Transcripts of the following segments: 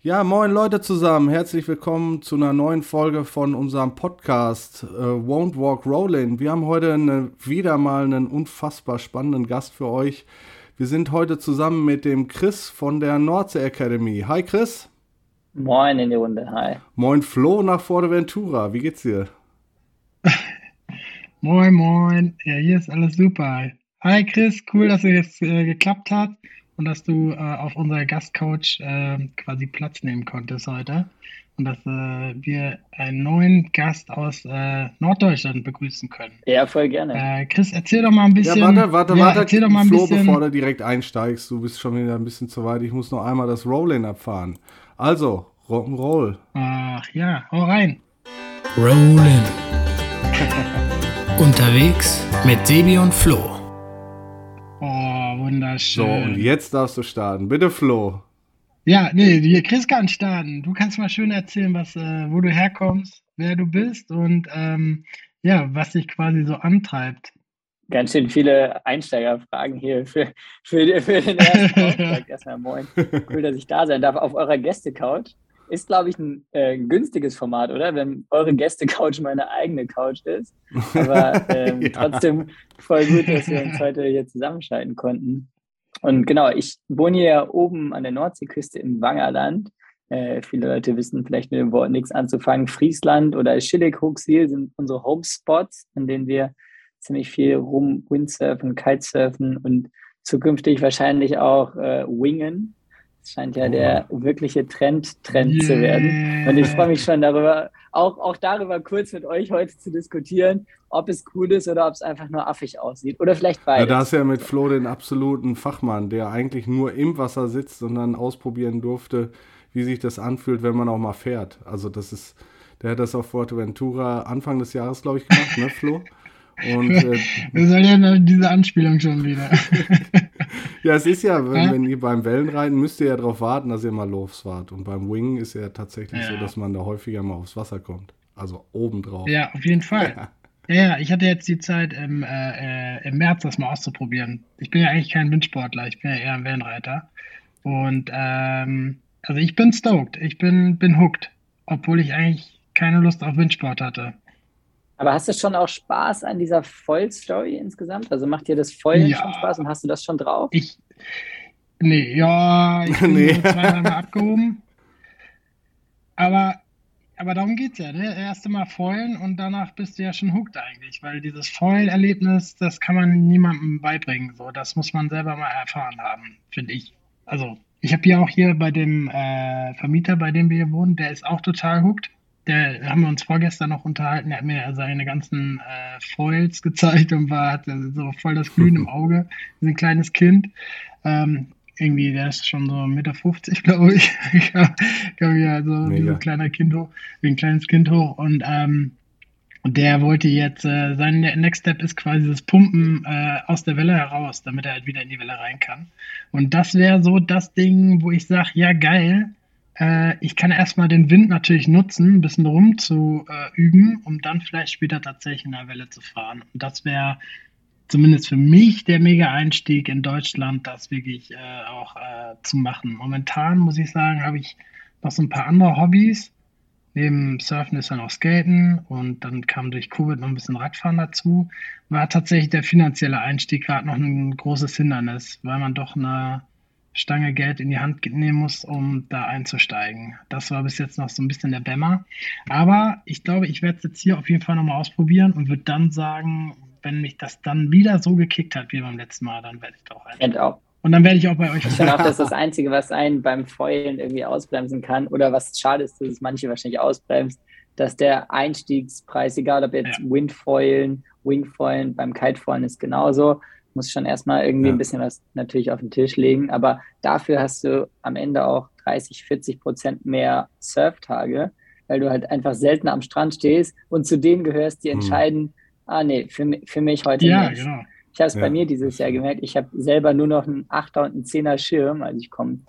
Ja, moin Leute zusammen, herzlich willkommen zu einer neuen Folge von unserem Podcast äh, Won't Walk Rollin. Wir haben heute eine, wieder mal einen unfassbar spannenden Gast für euch. Wir sind heute zusammen mit dem Chris von der Nordsee Academy. Hi Chris. Moin in die Runde, hi. Moin Flo nach Forteventura, wie geht's dir? moin, moin, ja, hier ist alles super. Hi Chris, cool, dass es jetzt äh, geklappt hat und dass du äh, auf unserer Gastcoach äh, quasi Platz nehmen konntest heute und dass äh, wir einen neuen Gast aus äh, Norddeutschland begrüßen können. Ja, voll gerne. Äh, Chris, erzähl doch mal ein bisschen. Ja, warte, warte, ja, warte. Erzähl doch mal ein Flo, bisschen. bevor du direkt einsteigst, du bist schon wieder ein bisschen zu weit. Ich muss noch einmal das Rolling abfahren. Also, Rock'n'Roll. Ach ja, hau rein. Rollin. Unterwegs mit Sebi und Flo. Wunderschön. So, und jetzt darfst du starten. Bitte, Flo. Ja, nee, hier, Chris kann starten. Du kannst mal schön erzählen, was, äh, wo du herkommst, wer du bist und ähm, ja, was dich quasi so antreibt. Ganz schön viele Einsteigerfragen hier für, für, für den ersten Auftrag. Erstmal moin. Cool, dass ich da sein darf auf eurer Gäste-Couch ist, glaube ich, ein äh, günstiges Format, oder? Wenn eure Gäste-Couch meine eigene Couch ist. Aber ähm, ja. trotzdem voll gut, dass wir uns heute hier zusammenschalten konnten. Und genau, ich wohne hier oben an der Nordseeküste im Wangerland. Äh, viele Leute wissen vielleicht mit dem Wort nichts anzufangen. Friesland oder Schillig-Huxil sind unsere Homespots, an denen wir ziemlich viel rum Windsurfen, Kitesurfen und zukünftig wahrscheinlich auch äh, Wingen. Das scheint ja oh. der wirkliche Trend, Trend yeah. zu werden. Und ich freue mich schon darüber, auch, auch darüber kurz mit euch heute zu diskutieren, ob es cool ist oder ob es einfach nur affig aussieht. Oder vielleicht beides. Ja, da ist ja mit Flo den absoluten Fachmann, der eigentlich nur im Wasser sitzt und dann ausprobieren durfte, wie sich das anfühlt, wenn man auch mal fährt. Also das ist, der hat das auf Fuerteventura Anfang des Jahres, glaube ich, gemacht, ne, Flo? Und, äh, das soll ja diese Anspielung schon wieder. ja, es ist ja, wenn, wenn, ihr beim Wellenreiten müsst ihr ja darauf warten, dass ihr mal losfahrt. Und beim Wing ist ja tatsächlich ja. so, dass man da häufiger mal aufs Wasser kommt. Also obendrauf. Ja, auf jeden Fall. Ja. Ja, ich hatte jetzt die Zeit im, äh, äh, im März das mal auszuprobieren. Ich bin ja eigentlich kein Windsportler, ich bin ja eher ein Wellenreiter. Und ähm, also ich bin stoked, ich bin, bin hooked, obwohl ich eigentlich keine Lust auf Windsport hatte. Aber hast du schon auch Spaß an dieser Foil-Story insgesamt? Also macht dir das Foilen ja. schon Spaß und hast du das schon drauf? Ich, nee, ja, ich bin nee. zweimal mal abgehoben. Aber, aber darum geht es ja. Ne? Erst Mal Foilen und danach bist du ja schon hooked eigentlich. Weil dieses Foil-Erlebnis, das kann man niemandem beibringen. So, das muss man selber mal erfahren haben, finde ich. Also, ich habe ja auch hier bei dem äh, Vermieter, bei dem wir hier wohnen, der ist auch total hooked der haben wir uns vorgestern noch unterhalten, er hat mir seine ganzen äh, Foils gezeigt und war, hatte so voll das Glühen im Auge. ein kleines Kind. Ähm, irgendwie, der ist schon so Mitte 50, glaube ich. ich glaube ja, so wie ein kleiner Kind hoch, wie ein kleines Kind hoch. Und ähm, der wollte jetzt, äh, sein Next Step ist quasi das Pumpen äh, aus der Welle heraus, damit er halt wieder in die Welle rein kann. Und das wäre so das Ding, wo ich sage, ja geil, äh, ich kann erstmal den Wind natürlich nutzen, ein bisschen rum zu äh, üben, um dann vielleicht später tatsächlich in der Welle zu fahren. Und das wäre zumindest für mich der Mega-Einstieg in Deutschland, das wirklich äh, auch äh, zu machen. Momentan muss ich sagen, habe ich noch so ein paar andere Hobbys. Neben Surfen ist dann auch Skaten und dann kam durch Covid noch ein bisschen Radfahren dazu. War tatsächlich der finanzielle Einstieg gerade noch ein großes Hindernis, weil man doch eine Stange Geld in die Hand nehmen muss, um da einzusteigen. Das war bis jetzt noch so ein bisschen der Bämmer. Aber ich glaube, ich werde es jetzt hier auf jeden Fall nochmal ausprobieren und würde dann sagen, wenn mich das dann wieder so gekickt hat wie beim letzten Mal, dann werde ich doch auch. Und dann werde ich auch bei euch. Ich finde auch, das ist das Einzige, was einen beim Feulen irgendwie ausbremsen kann oder was schade ist, dass es manche wahrscheinlich ausbremst, dass der Einstiegspreis, egal ob jetzt ja. Windfoilen, Wingfoilen, beim Kitefoilen ist genauso, muss schon erstmal irgendwie ja. ein bisschen was natürlich auf den Tisch legen, aber dafür hast du am Ende auch 30, 40 Prozent mehr Surftage, weil du halt einfach seltener am Strand stehst und zu denen gehörst, die hm. entscheiden, mhm. ah nee, für, für mich heute ja, nicht. Genau. Ich habe es ja. bei mir dieses Jahr gemerkt, ich habe selber nur noch einen 8er und einen 10er Schirm, also ich komme,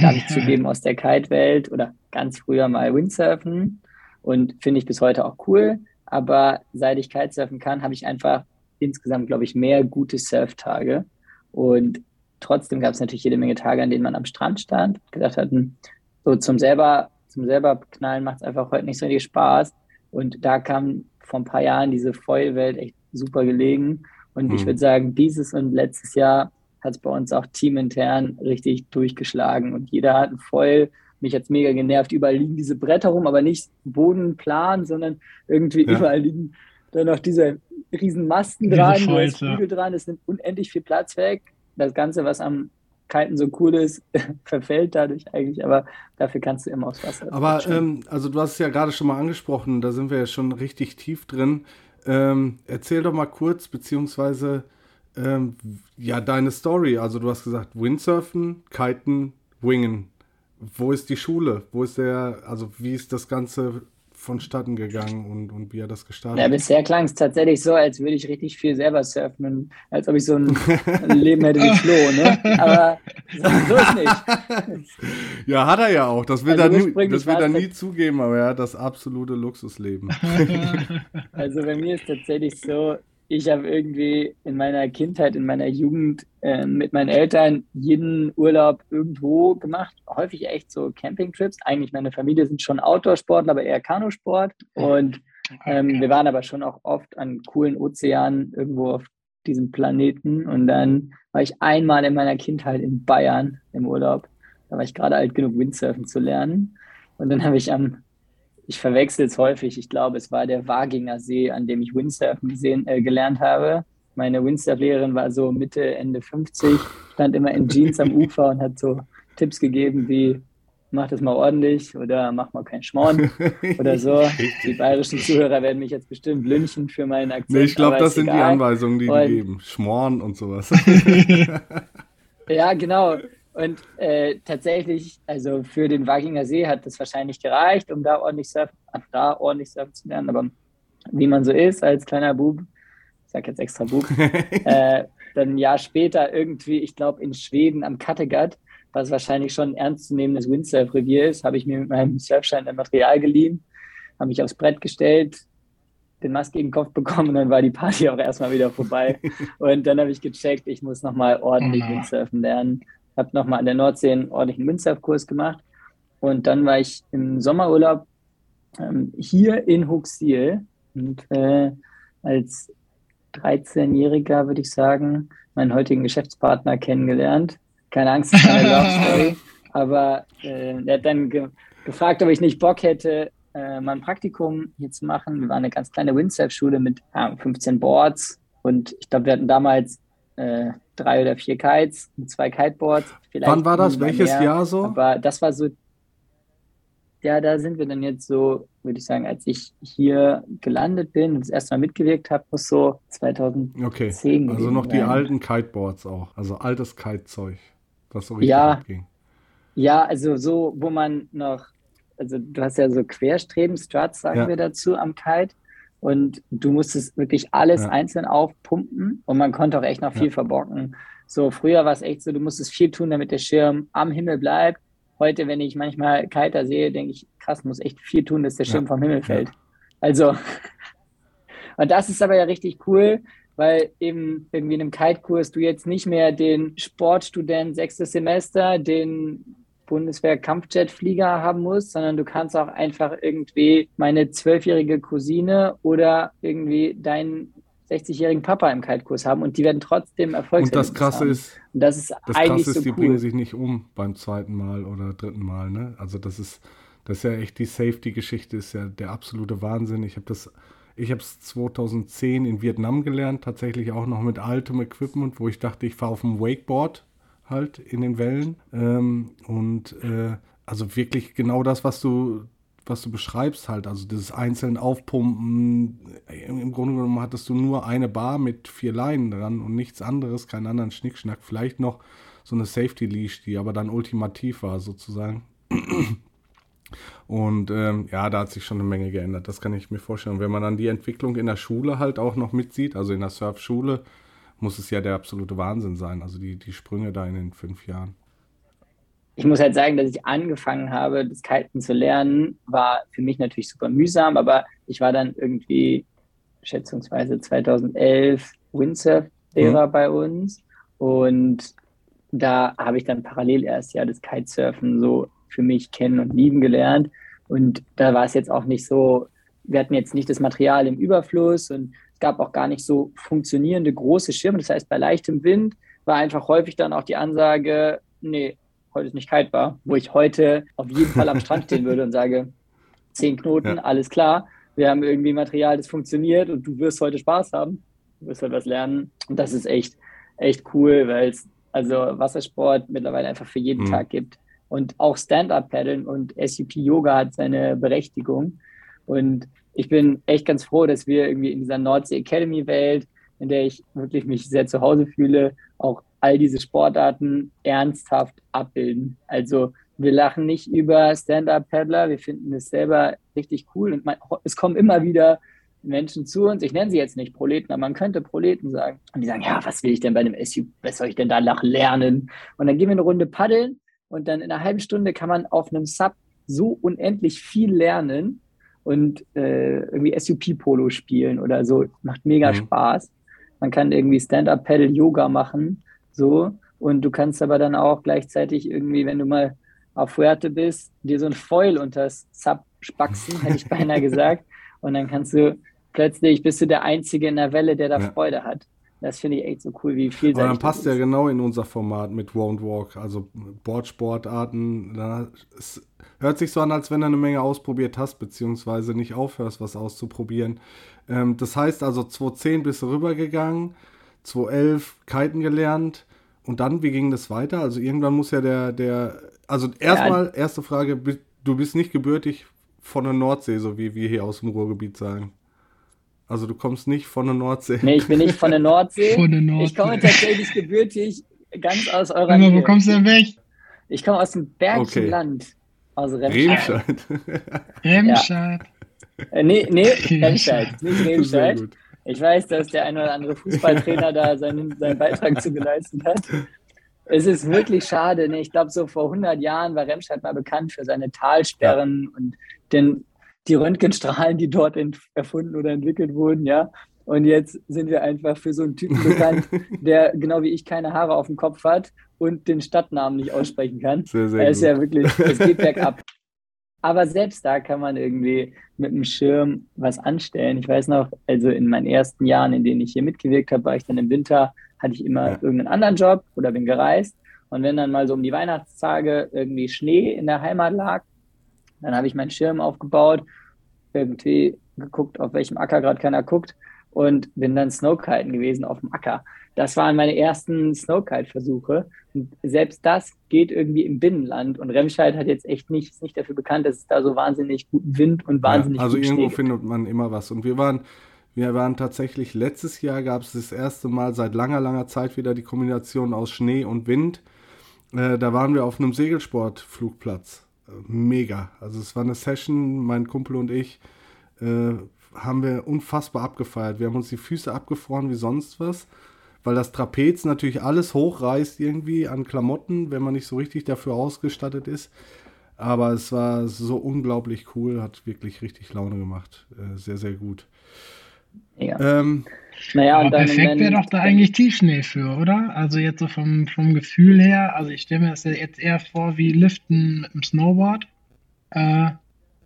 darf ich zugeben, aus der Kite-Welt oder ganz früher mal Windsurfen und finde ich bis heute auch cool, aber seit ich Kitesurfen kann, habe ich einfach insgesamt, glaube ich, mehr gute Surftage. Und trotzdem gab es natürlich jede Menge Tage, an denen man am Strand stand, gedacht hat, hm, so zum selber, zum selber knallen macht es einfach heute nicht so viel Spaß. Und da kam vor ein paar Jahren diese Foil-Welt echt super gelegen. Und mhm. ich würde sagen, dieses und letztes Jahr hat es bei uns auch teamintern richtig durchgeschlagen. Und jeder hat ein Foil. Mich hat es mega genervt. Überall liegen diese Bretter rum, aber nicht bodenplan, sondern irgendwie ja. überall liegen dann noch diese riesen Masten dran, Flügel dran. Es nimmt unendlich viel Platz weg. Das Ganze, was am Kiten so cool ist, verfällt dadurch eigentlich, aber dafür kannst du immer aufs Wasser. Aber ähm, also du hast es ja gerade schon mal angesprochen, da sind wir ja schon richtig tief drin. Ähm, erzähl doch mal kurz, beziehungsweise ähm, ja, deine Story. Also du hast gesagt, Windsurfen, Kiten, Wingen. Wo ist die Schule? Wo ist der, also wie ist das Ganze vonstatten gegangen und, und wie er das gestartet hat? Ja, bisher klang es tatsächlich so, als würde ich richtig viel selber surfen und als ob ich so ein, Leben hätte wie Flo, ne? Aber so, so ist nicht. Ja, hat er ja auch. Das will also er, nie, das will er nie zugeben, aber er hat das absolute Luxusleben. Also bei mir ist tatsächlich so, ich habe irgendwie in meiner Kindheit, in meiner Jugend äh, mit meinen Eltern jeden Urlaub irgendwo gemacht. Häufig echt so Campingtrips. Eigentlich meine Familie sind schon Outdoor-Sportler, aber eher Kanusport. Und ähm, wir waren aber schon auch oft an coolen Ozeanen irgendwo auf diesem Planeten. Und dann war ich einmal in meiner Kindheit in Bayern im Urlaub. Da war ich gerade alt genug, Windsurfen zu lernen. Und dann habe ich am ich verwechsel es häufig. Ich glaube, es war der Waginger See, an dem ich Windsurfen gesehen, äh, gelernt habe. Meine Windsurf-Lehrerin war so Mitte, Ende 50, stand immer in Jeans am Ufer und hat so Tipps gegeben wie, mach das mal ordentlich oder mach mal keinen Schmorn oder so. Die bayerischen Zuhörer werden mich jetzt bestimmt lynchen für meinen Akzent. Nee, ich glaube, das sind egal. die Anweisungen, die und, die geben. Schmorn und sowas. ja, genau. Und äh, tatsächlich, also für den Waginger See hat das wahrscheinlich gereicht, um da ordentlich surfen, da ordentlich surfen zu lernen. Aber wie man so ist als kleiner Bub, ich sag jetzt extra Bub, äh, dann ein Jahr später irgendwie, ich glaube in Schweden am Kattegat, was wahrscheinlich schon ein ernstzunehmendes Windsurf-Revier ist, habe ich mir mit meinem Surfschein ein Material geliehen, habe mich aufs Brett gestellt, den Mast gegen den Kopf bekommen und dann war die Party auch erstmal wieder vorbei. und dann habe ich gecheckt, ich muss nochmal ordentlich oh Windsurfen lernen habe nochmal an der Nordsee einen ordentlichen Windsurfkurs gemacht. Und dann war ich im Sommerurlaub ähm, hier in Huxil und äh, als 13-Jähriger, würde ich sagen, meinen heutigen Geschäftspartner kennengelernt. Keine Angst, keine Love Story. Aber äh, er hat dann ge gefragt, ob ich nicht Bock hätte, äh, mal ein Praktikum hier zu machen. Wir waren eine ganz kleine Windsurf-Schule mit äh, 15 Boards. Und ich glaube, wir hatten damals äh, drei oder vier Kites und zwei Kiteboards. Wann war das? Welches mehr. Jahr so? Aber das war so, ja, da sind wir dann jetzt so, würde ich sagen, als ich hier gelandet bin und das erste Mal mitgewirkt habe, muss so 2010 Okay, also noch die alten Kiteboards auch, also altes Kitezeug, was so richtig ja, abging. Ja, also so, wo man noch, also du hast ja so Querstreben, Struts sagen ja. wir dazu am Kite und du musstest wirklich alles ja. einzeln aufpumpen und man konnte auch echt noch viel ja. verbocken. So, früher war es echt so, du musstest viel tun, damit der Schirm am Himmel bleibt. Heute, wenn ich manchmal Kiter sehe, denke ich, krass, muss echt viel tun, dass der Schirm ja. vom Himmel fällt. Also, und das ist aber ja richtig cool, weil eben irgendwie in einem Kite-Kurs du jetzt nicht mehr den Sportstudent sechstes Semester, den Bundeswehr-Kampfjetflieger haben muss, sondern du kannst auch einfach irgendwie meine zwölfjährige Cousine oder irgendwie deinen 60-jährigen Papa im Kaltkurs haben und die werden trotzdem erfolgreich. Und das Krasse haben. ist, und das ist das eigentlich Krasse ist, so die cool. bringen sich nicht um beim zweiten Mal oder dritten Mal. Ne? Also das ist, das ist ja echt die Safety-Geschichte, ist ja der absolute Wahnsinn. Ich habe das, ich habe es 2010 in Vietnam gelernt, tatsächlich auch noch mit altem Equipment, wo ich dachte, ich fahre auf dem Wakeboard halt in den Wellen. Ähm, und äh, also wirklich genau das, was du, was du beschreibst halt. Also dieses einzelne Aufpumpen. Im Grunde genommen hattest du nur eine Bar mit vier Leinen dran und nichts anderes, keinen anderen Schnickschnack. Vielleicht noch so eine Safety Leash, die aber dann ultimativ war sozusagen. Und ähm, ja, da hat sich schon eine Menge geändert. Das kann ich mir vorstellen. Und wenn man dann die Entwicklung in der Schule halt auch noch mitzieht, also in der Surfschule, muss es ja der absolute Wahnsinn sein. Also die, die Sprünge da in den fünf Jahren. Ich muss halt sagen, dass ich angefangen habe, das Kiten zu lernen, war für mich natürlich super mühsam, aber ich war dann irgendwie schätzungsweise 2011 Windsurf-Lehrer mhm. bei uns und da habe ich dann parallel erst ja das Kitesurfen so für mich kennen und lieben gelernt. Und da war es jetzt auch nicht so, wir hatten jetzt nicht das Material im Überfluss und es gab auch gar nicht so funktionierende große Schirme. Das heißt, bei leichtem Wind war einfach häufig dann auch die Ansage, nee, heute ist nicht kaltbar, wo ich heute auf jeden Fall am Strand stehen würde und sage, zehn Knoten, ja. alles klar, wir haben irgendwie Material, das funktioniert und du wirst heute Spaß haben, du wirst heute was lernen. Und das ist echt, echt cool, weil es also Wassersport mittlerweile einfach für jeden mhm. Tag gibt. Und auch Stand-Up-Paddeln und SUP-Yoga hat seine Berechtigung. Und ich bin echt ganz froh, dass wir irgendwie in dieser Nordsee Academy-Welt, in der ich wirklich mich sehr zu Hause fühle, auch all diese Sportarten ernsthaft abbilden. Also wir lachen nicht über Stand-Up-Paddler, wir finden es selber richtig cool und man, es kommen immer wieder Menschen zu uns, ich nenne sie jetzt nicht Proleten, aber man könnte Proleten sagen. Und die sagen, ja, was will ich denn bei einem SUV, was soll ich denn da lernen? Und dann gehen wir eine Runde paddeln und dann in einer halben Stunde kann man auf einem Sub so unendlich viel lernen und äh, irgendwie SUP-Polo spielen oder so. Macht mega mhm. Spaß. Man kann irgendwie Stand-Up-Paddle-Yoga machen, so. Und du kannst aber dann auch gleichzeitig irgendwie, wenn du mal auf Fuerte bist, dir so ein Foil unter das Sub spaxen, hätte ich beinahe gesagt. Und dann kannst du plötzlich, bist du der Einzige in der Welle, der da ja. Freude hat. Das finde ich echt so cool, wie viel. Aber dann passt ja genau in unser Format mit Won't Walk, also Boardsportarten. Es hört sich so an, als wenn du eine Menge ausprobiert hast, beziehungsweise nicht aufhörst, was auszuprobieren. Ähm, das heißt also, 2010 bist du rübergegangen, 2011 Kiten gelernt und dann, wie ging das weiter? Also irgendwann muss ja der, der, also erstmal, ja. erste Frage, du bist nicht gebürtig von der Nordsee, so wie wir hier aus dem Ruhrgebiet sagen. Also du kommst nicht von der Nordsee. Nee, ich bin nicht von der Nordsee. von der Nordsee. Ich komme tatsächlich gebürtig ganz aus eurer Aber Nähe. Wo kommst du denn weg? Ich komme aus dem Bergischen okay. Land. Aus Remscheid. Remscheid. Remscheid. Ja. Äh, nee, nee, Remscheid, nicht Remscheid. Ich weiß, dass der ein oder andere Fußballtrainer da seinen, seinen Beitrag zu geleistet hat. Es ist wirklich schade. Ne? Ich glaube, so vor 100 Jahren war Remscheid mal bekannt für seine Talsperren ja. und den, die Röntgenstrahlen, die dort erfunden oder entwickelt wurden. Ja, und jetzt sind wir einfach für so einen Typen bekannt, der genau wie ich keine Haare auf dem Kopf hat und den Stadtnamen nicht aussprechen kann. Sehr, sehr er ist gut. ja wirklich, es geht bergab. Aber selbst da kann man irgendwie mit dem Schirm was anstellen. Ich weiß noch, also in meinen ersten Jahren, in denen ich hier mitgewirkt habe, war ich dann im Winter, hatte ich immer ja. irgendeinen anderen Job oder bin gereist. Und wenn dann mal so um die Weihnachtstage irgendwie Schnee in der Heimat lag, dann habe ich meinen Schirm aufgebaut, irgendwie geguckt, auf welchem Acker gerade keiner guckt und bin dann Snowkiten gewesen auf dem Acker. Das waren meine ersten Snowkite-Versuche. Und selbst das geht irgendwie im Binnenland. Und Remscheid hat jetzt echt nicht, nicht dafür bekannt, dass es da so wahnsinnig guten Wind und wahnsinnig ja, Also irgendwo Schnee findet man immer was. Und wir waren, wir waren tatsächlich, letztes Jahr gab es das erste Mal seit langer, langer Zeit wieder die Kombination aus Schnee und Wind. Äh, da waren wir auf einem Segelsportflugplatz. Mega. Also es war eine Session, mein Kumpel und ich. Äh, haben wir unfassbar abgefeiert. Wir haben uns die Füße abgefroren wie sonst was weil das Trapez natürlich alles hochreißt irgendwie an Klamotten, wenn man nicht so richtig dafür ausgestattet ist. Aber es war so unglaublich cool, hat wirklich richtig Laune gemacht. Äh, sehr, sehr gut. Ja. Ähm, naja, aber perfekt wäre doch da eigentlich Tiefschnee für, oder? Also jetzt so vom, vom Gefühl her, also ich stelle mir das jetzt eher vor wie Liften mit dem Snowboard. Äh,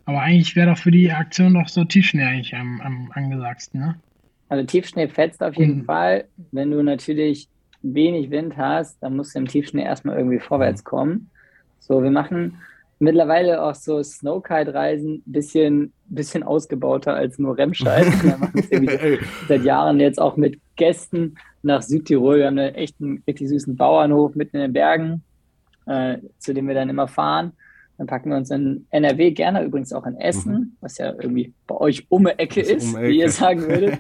aber eigentlich wäre doch für die Aktion doch so Tiefschnee eigentlich am, am angesagtsten, ne? Also Tiefschnee fetzt auf jeden mhm. Fall. Wenn du natürlich wenig Wind hast, dann musst du im Tiefschnee erstmal irgendwie vorwärts kommen. So, wir machen mittlerweile auch so Snowkite-Reisen ein bisschen, bisschen ausgebauter als nur Remscheid. Wir machen es seit Jahren jetzt auch mit Gästen nach Südtirol. Wir haben einen echten, richtig süßen Bauernhof mitten in den Bergen, äh, zu dem wir dann immer fahren. Dann packen wir uns in NRW, gerne übrigens auch in Essen, mhm. was ja irgendwie bei euch um die Ecke ist, ist um Ecke. wie ihr sagen würdet.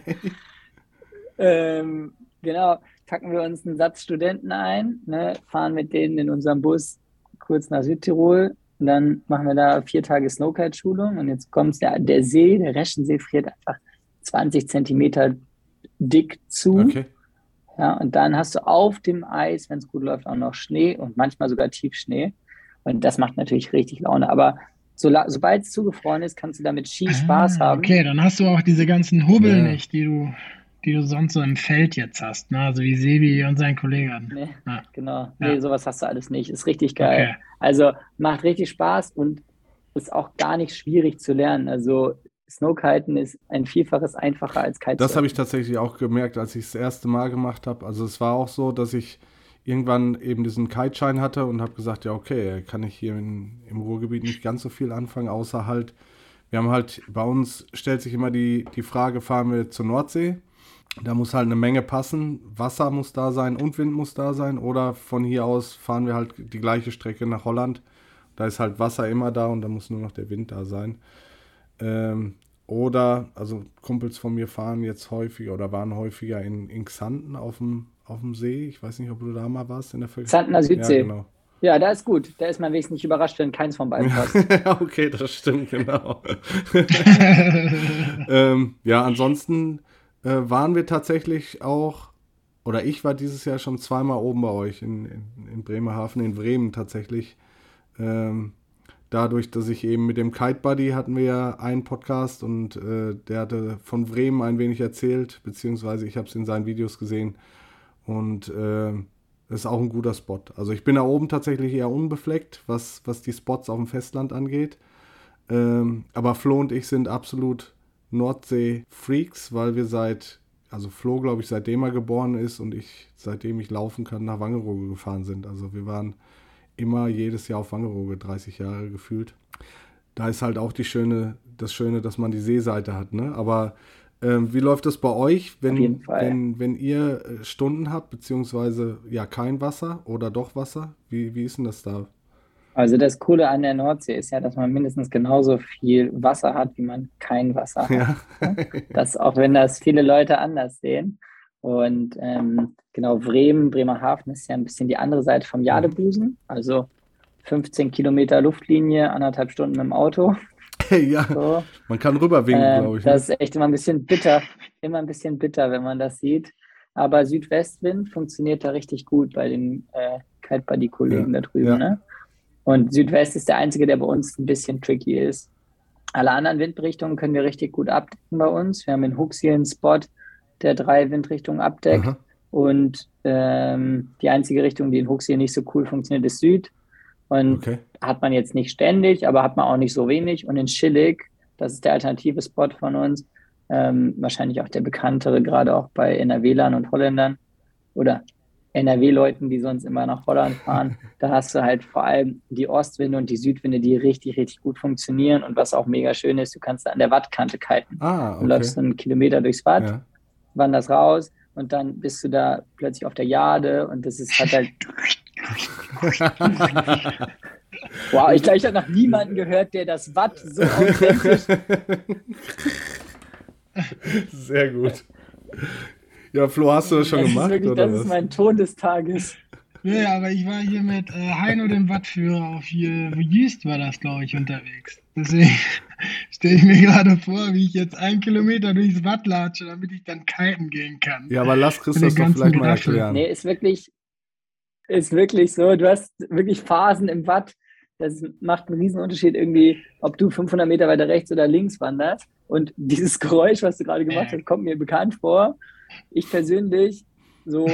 ähm, genau, packen wir uns einen Satz Studenten ein, ne, fahren mit denen in unserem Bus kurz nach Südtirol. Und dann machen wir da vier Tage Snowkite-Schulung. Und jetzt kommt ja, der See, der Reschensee friert einfach 20 Zentimeter dick zu. Okay. Ja, und dann hast du auf dem Eis, wenn es gut läuft, auch noch Schnee und manchmal sogar Tiefschnee. Und das macht natürlich richtig Laune. Aber so, sobald es zugefroren ist, kannst du damit Ski ah, Spaß haben. Okay, dann hast du auch diese ganzen Hubbel ja. nicht, die du, die du sonst so im Feld jetzt hast, ne? Also wie Sebi und sein Kollege. Nee, ja. Genau. Nee, ja. sowas hast du alles nicht. Ist richtig geil. Okay. Also macht richtig Spaß und ist auch gar nicht schwierig zu lernen. Also Snowkiten ist ein Vielfaches einfacher als Kitesurfen. Das habe ich tatsächlich auch gemerkt, als ich es das erste Mal gemacht habe. Also es war auch so, dass ich irgendwann eben diesen Kiteschein hatte und habe gesagt, ja okay, kann ich hier in, im Ruhrgebiet nicht ganz so viel anfangen, außer halt, wir haben halt, bei uns stellt sich immer die, die Frage, fahren wir zur Nordsee? Da muss halt eine Menge passen, Wasser muss da sein und Wind muss da sein oder von hier aus fahren wir halt die gleiche Strecke nach Holland. Da ist halt Wasser immer da und da muss nur noch der Wind da sein. Ähm, oder, also Kumpels von mir fahren jetzt häufiger oder waren häufiger in, in Xanten auf dem, auf dem See. Ich weiß nicht, ob du da mal warst in der Vergangenheit. Xantener Südsee. Ja, genau. Ja, da ist gut. Da ist man wenigstens nicht überrascht, wenn keins von beiden passt. okay, das stimmt, genau. ähm, ja, ansonsten äh, waren wir tatsächlich auch, oder ich war dieses Jahr schon zweimal oben bei euch in, in, in Bremerhaven, in Bremen tatsächlich. Ähm, dadurch, dass ich eben mit dem Kite Buddy hatten wir ja einen Podcast und äh, der hatte von Bremen ein wenig erzählt, beziehungsweise ich habe es in seinen Videos gesehen und äh, das ist auch ein guter Spot. Also ich bin da oben tatsächlich eher unbefleckt, was, was die Spots auf dem Festland angeht. Ähm, aber Flo und ich sind absolut Nordsee-Freaks, weil wir seit, also Flo glaube ich seitdem er geboren ist und ich seitdem ich laufen kann nach Wangerooge gefahren sind. Also wir waren immer jedes Jahr auf Wangerooge, 30 Jahre gefühlt. Da ist halt auch die schöne, das Schöne, dass man die Seeseite hat, ne? Aber ähm, wie läuft das bei euch, wenn, wenn, wenn ihr äh, Stunden habt, beziehungsweise ja kein Wasser oder doch Wasser? Wie, wie ist denn das da? Also das Coole an der Nordsee ist ja, dass man mindestens genauso viel Wasser hat, wie man kein Wasser hat. Ja. das, auch wenn das viele Leute anders sehen. Und ähm, genau, Bremen, Bremerhaven ist ja ein bisschen die andere Seite vom Jadebusen. Also 15 Kilometer Luftlinie, anderthalb Stunden mit dem Auto. ja, so. man kann rüberwinken, äh, glaube ich. Ne? Das ist echt immer ein bisschen bitter, immer ein bisschen bitter, wenn man das sieht. Aber Südwestwind funktioniert da richtig gut bei den äh, Kite Buddy Kollegen ja. da drüben. Ja. Ne? Und Südwest ist der einzige, der bei uns ein bisschen tricky ist. Alle anderen Windrichtungen können wir richtig gut abdecken bei uns. Wir haben in Hooks hier einen Spot, der drei Windrichtungen abdeckt. Aha. Und ähm, die einzige Richtung, die in Hooks hier nicht so cool funktioniert, ist Süd. Und okay. hat man jetzt nicht ständig, aber hat man auch nicht so wenig. Und in Schillig, das ist der alternative Spot von uns, ähm, wahrscheinlich auch der bekanntere, gerade auch bei NRWlern und Holländern oder NRW-Leuten, die sonst immer nach Holland fahren. da hast du halt vor allem die Ostwinde und die Südwinde, die richtig, richtig gut funktionieren. Und was auch mega schön ist, du kannst da an der Wattkante kiten. Ah, okay. Du läufst einen Kilometer durchs Watt. Ja wanderst raus und dann bist du da plötzlich auf der Jade und das ist hat halt. wow, ich glaube, ich habe noch niemanden gehört, der das Watt so authentisch. Sehr gut. Ja, Flo, hast du das schon das gemacht? Ist wirklich, oder das was? ist mein Ton des Tages. Ja, aber ich war hier mit äh, Heino, dem Wattführer, auf hier, Jüst war das, glaube ich, unterwegs. Deswegen stelle ich mir gerade vor, wie ich jetzt einen Kilometer durchs Watt latsche, damit ich dann kiten gehen kann. Ja, aber lass Chris das doch vielleicht mal erklären. Nee, ist wirklich, ist wirklich so. Du hast wirklich Phasen im Watt. Das macht einen riesen Unterschied irgendwie, ob du 500 Meter weiter rechts oder links wanderst. Und dieses Geräusch, was du gerade gemacht hast, kommt mir bekannt vor. Ich persönlich so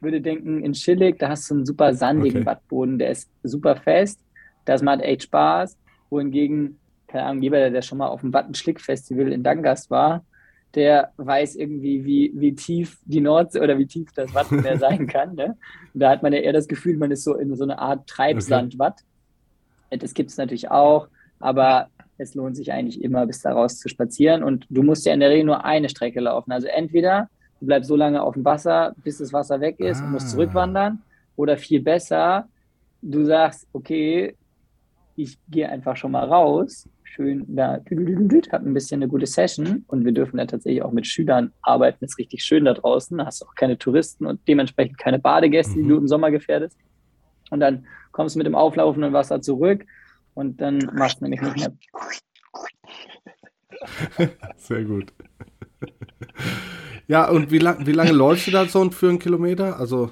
würde denken, in Schillig, da hast du einen super sandigen okay. Wattboden, der ist super fest. Das macht echt Spaß. Wohingegen keine Ahnung, jeder, der schon mal auf dem Wattenschlick-Festival in Dangast war, der weiß irgendwie, wie, wie tief die Nordsee oder wie tief das Wattenmeer sein kann. Ne? da hat man ja eher das Gefühl, man ist so in so eine Art Treibsandwatt. Okay. Das gibt es natürlich auch, aber es lohnt sich eigentlich immer, bis da raus zu spazieren. Und du musst ja in der Regel nur eine Strecke laufen. Also entweder du bleibst so lange auf dem Wasser, bis das Wasser weg ist ah. und musst ah. zurückwandern. Oder viel besser, du sagst, okay, ich gehe einfach schon mal raus schön da, hat ein bisschen eine gute Session und wir dürfen da tatsächlich auch mit Schülern arbeiten. Ist richtig schön da draußen. Da hast auch keine Touristen und dementsprechend keine Badegäste, die du mhm. im Sommer gefährdest. Und dann kommst du mit dem auflaufenden Wasser zurück und dann machst du nämlich nicht mehr. Sehr gut. Ja, und wie, lang, wie lange läufst du da so für einen Kilometer? Also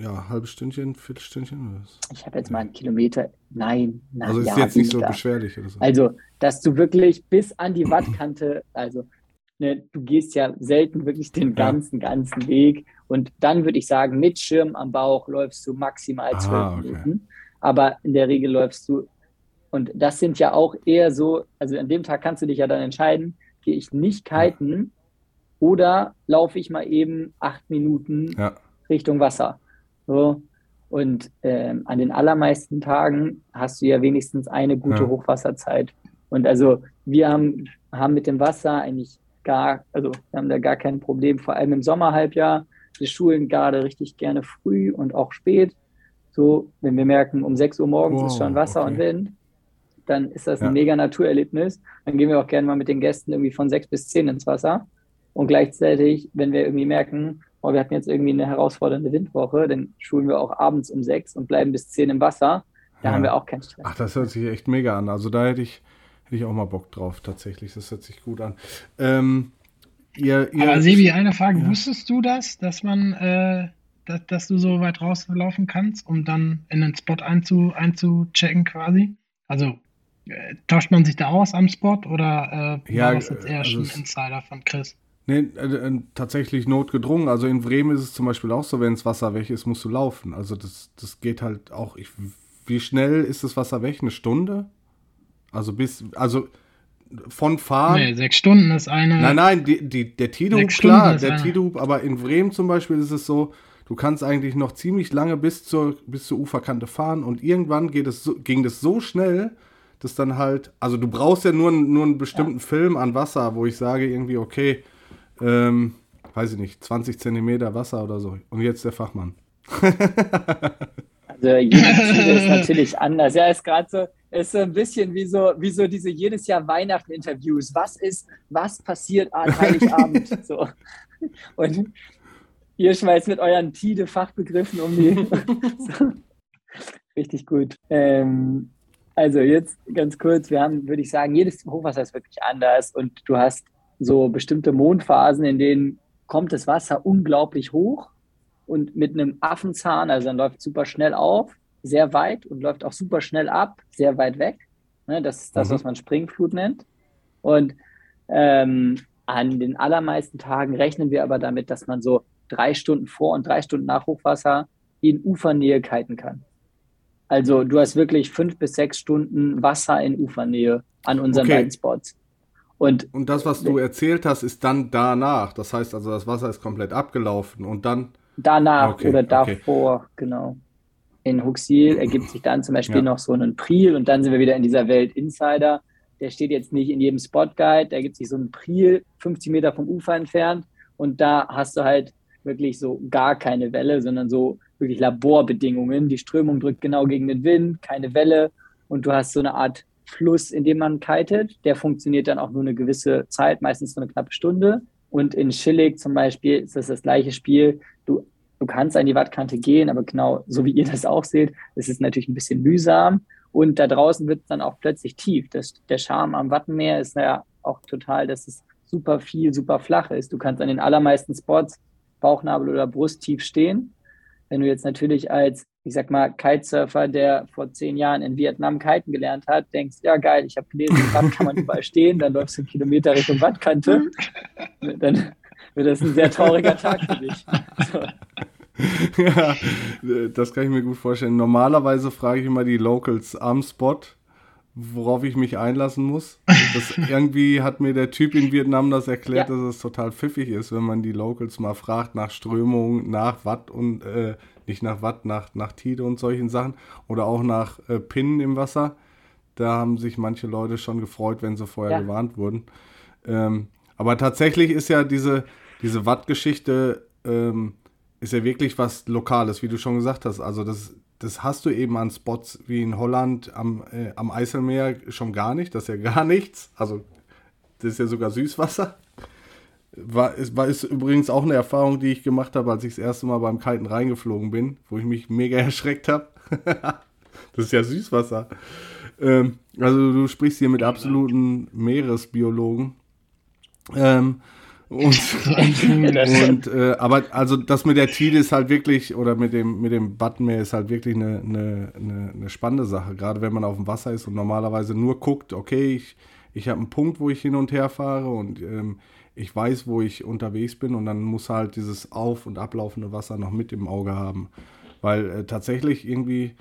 ja, halbes Stündchen, Viertelstündchen? Ich habe jetzt mal einen Kilometer. Nein, nein. Also ist ja, jetzt nicht so beschwerlich oder so. Also, dass du wirklich bis an die Wattkante, also ne, du gehst ja selten wirklich den ganzen, ja. ganzen Weg. Und dann würde ich sagen, mit Schirm am Bauch läufst du maximal zwölf ah, okay. Minuten. Aber in der Regel läufst du, und das sind ja auch eher so, also an dem Tag kannst du dich ja dann entscheiden, gehe ich nicht kiten oder laufe ich mal eben acht Minuten ja. Richtung Wasser. So. Und ähm, an den allermeisten Tagen hast du ja wenigstens eine gute ja. Hochwasserzeit. Und also wir haben, haben mit dem Wasser eigentlich gar, also wir haben da gar kein Problem, vor allem im Sommerhalbjahr. Wir schulen gerade richtig gerne früh und auch spät. So, wenn wir merken, um 6 Uhr morgens wow, ist schon Wasser okay. und Wind, dann ist das ein ja. mega Naturerlebnis. Dann gehen wir auch gerne mal mit den Gästen irgendwie von 6 bis 10 ins Wasser. Und gleichzeitig, wenn wir irgendwie merken, oh, wir hatten jetzt irgendwie eine herausfordernde Windwoche, dann schulen wir auch abends um 6 und bleiben bis 10 im Wasser. Da ja. haben wir auch keinen Stress. Ach, das hört sich echt mega an. Also da hätte ich, hätte ich auch mal Bock drauf, tatsächlich. Das hört sich gut an. Ähm, ihr, ihr, Aber Sebi, eine Frage. Ja. Wusstest du das, dass man, äh, dass, dass, du so weit rauslaufen kannst, um dann in den Spot einzu, einzuchecken quasi? Also tauscht man sich da aus am Spot oder äh, ja, war das jetzt eher also schon Insider von Chris? Nee, äh, äh, tatsächlich notgedrungen. Also in Bremen ist es zum Beispiel auch so, wenn das Wasser weg ist, musst du laufen. Also das, das geht halt auch. Ich, wie schnell ist das Wasser weg? Eine Stunde? Also bis, also von Fahren. Nee, sechs Stunden ist eine. Nein, nein, die, die, der Tidub, klar, der Tidub, aber in Bremen zum Beispiel ist es so, du kannst eigentlich noch ziemlich lange bis zur, bis zur Uferkante fahren und irgendwann geht es so, ging das so schnell, dass dann halt, also du brauchst ja nur, nur einen bestimmten ja. Film an Wasser, wo ich sage irgendwie, okay, ähm, weiß ich nicht, 20 Zentimeter Wasser oder so. Und jetzt der Fachmann. also jedes Ziel ist natürlich anders. Ja, ist gerade so, ist so ein bisschen wie so, wie so diese jedes Jahr Weihnachten-Interviews. Was ist, was passiert an Heiligabend? so. Und ihr schmeißt mit euren Tide-Fachbegriffen um die. so. Richtig gut. Ähm, also jetzt ganz kurz, wir haben, würde ich sagen, jedes Hochwasser ist wirklich anders und du hast so bestimmte Mondphasen, in denen kommt das Wasser unglaublich hoch und mit einem Affenzahn, also dann läuft es super schnell auf, sehr weit und läuft auch super schnell ab, sehr weit weg. Ne, das ist das, mhm. was man Springflut nennt. Und ähm, an den allermeisten Tagen rechnen wir aber damit, dass man so drei Stunden vor und drei Stunden nach Hochwasser in Ufernähe kiten kann. Also du hast wirklich fünf bis sechs Stunden Wasser in Ufernähe an unseren okay. beiden Spots. Und, und das, was du erzählt hast, ist dann danach. Das heißt also, das Wasser ist komplett abgelaufen und dann. Danach okay, oder davor, okay. genau. In Huxil ergibt sich dann zum Beispiel ja. noch so ein Priel und dann sind wir wieder in dieser Welt Insider. Der steht jetzt nicht in jedem Spot Guide, da gibt sich so ein Priel 50 Meter vom Ufer entfernt und da hast du halt wirklich so gar keine Welle, sondern so wirklich Laborbedingungen. Die Strömung drückt genau gegen den Wind, keine Welle und du hast so eine Art Fluss, in dem man kitet. Der funktioniert dann auch nur eine gewisse Zeit, meistens nur eine knappe Stunde. Und in Schillig zum Beispiel ist das das gleiche Spiel. Du, du kannst an die Wattkante gehen, aber genau so wie ihr das auch seht, ist es natürlich ein bisschen mühsam. Und da draußen wird es dann auch plötzlich tief. Das, der Charme am Wattenmeer ist ja auch total, dass es super viel, super flach ist. Du kannst an den allermeisten Spots Bauchnabel oder Brust tief stehen. Wenn du jetzt natürlich als ich sag mal, Kitesurfer, der vor zehn Jahren in Vietnam kiten gelernt hat, denkst, ja geil, ich habe gelesen, im Watt kann man überall stehen, dann läufst du einen Kilometer Richtung Wattkante, dann wird das ein sehr trauriger Tag für dich. So. Ja, das kann ich mir gut vorstellen. Normalerweise frage ich immer die Locals am Spot, worauf ich mich einlassen muss. Das, irgendwie hat mir der Typ in Vietnam das erklärt, ja. dass es total pfiffig ist, wenn man die Locals mal fragt nach Strömung, nach Watt und äh, nicht nach Watt, nach, nach Tide und solchen Sachen oder auch nach äh, Pinnen im Wasser. Da haben sich manche Leute schon gefreut, wenn sie vorher ja. gewarnt wurden. Ähm, aber tatsächlich ist ja diese, diese Watt-Geschichte ähm, ist ja wirklich was Lokales, wie du schon gesagt hast. Also das, das hast du eben an Spots wie in Holland am, äh, am Eiselmeer schon gar nicht. Das ist ja gar nichts. Also das ist ja sogar Süßwasser. War, ist, war ist übrigens auch eine Erfahrung, die ich gemacht habe, als ich das erste Mal beim Kiten reingeflogen bin, wo ich mich mega erschreckt habe. das ist ja Süßwasser. Ähm, also du sprichst hier mit absoluten Meeresbiologen. Ähm, und, und äh, aber also das mit der Tide ist halt wirklich, oder mit dem, mit dem Buttonmeer ist halt wirklich eine, eine, eine, eine spannende Sache, gerade wenn man auf dem Wasser ist und normalerweise nur guckt, okay, ich, ich habe einen Punkt, wo ich hin und her fahre und ähm, ich weiß, wo ich unterwegs bin und dann muss halt dieses auf- und ablaufende Wasser noch mit im Auge haben. Weil äh, tatsächlich irgendwie,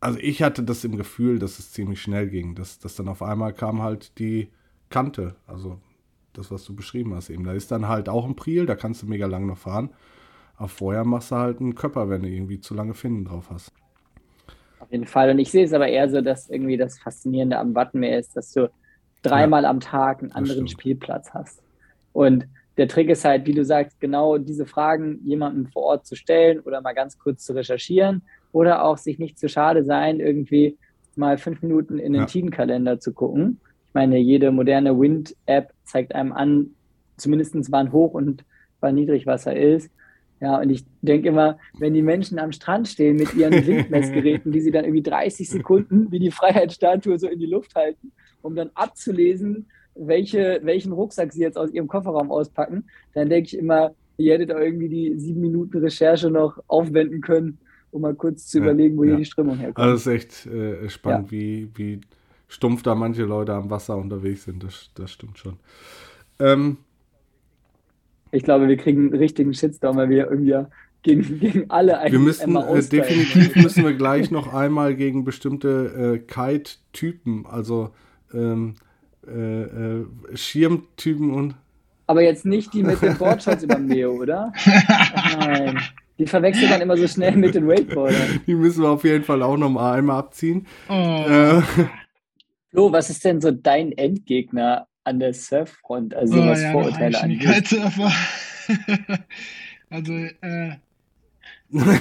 also ich hatte das im Gefühl, dass es ziemlich schnell ging, dass, dass dann auf einmal kam halt die Kante, also das, was du beschrieben hast eben. Da ist dann halt auch ein Priel, da kannst du mega lang noch fahren. Aber vorher machst du halt einen Körper, wenn du irgendwie zu lange Finden drauf hast. Auf jeden Fall. Und ich sehe es aber eher so, dass irgendwie das Faszinierende am Wattenmeer ist, dass du dreimal ja, am Tag einen anderen Spielplatz hast. Und der Trick ist halt, wie du sagst, genau diese Fragen jemandem vor Ort zu stellen oder mal ganz kurz zu recherchieren oder auch sich nicht zu schade sein, irgendwie mal fünf Minuten in den ja. Teamkalender zu gucken. Ich meine, jede moderne Wind-App zeigt einem an, zumindest wann Hoch- und wann Niedrigwasser ist. Ja, und ich denke immer, wenn die Menschen am Strand stehen mit ihren Windmessgeräten, die sie dann irgendwie 30 Sekunden wie die Freiheitsstatue so in die Luft halten, um dann abzulesen, welche, welchen Rucksack sie jetzt aus ihrem Kofferraum auspacken, dann denke ich immer, ihr hättet auch irgendwie die sieben Minuten Recherche noch aufwenden können, um mal kurz zu ja, überlegen, wo ja. hier die Strömung herkommt. Also das ist echt äh, spannend, ja. wie, wie stumpf da manche Leute am Wasser unterwegs sind. Das, das stimmt schon. Ähm, ich glaube, wir kriegen einen richtigen Shitstorm, weil wir irgendwie gegen, gegen alle eigentlich Wir müssen äh, definitiv müssen wir gleich noch einmal gegen bestimmte äh, Kite-Typen, also ähm, äh, äh, Schirmtypen und. Aber jetzt nicht die mit den Boardshots über Meo, oder? Nein. Die verwechselt man immer so schnell mit den Wakeboardern. Die müssen wir auf jeden Fall auch noch mal einmal abziehen. Oh. Äh, Flo, was ist denn so dein Endgegner an der Surffront, also oh, was ja, Vorurteile angeht. Also, äh,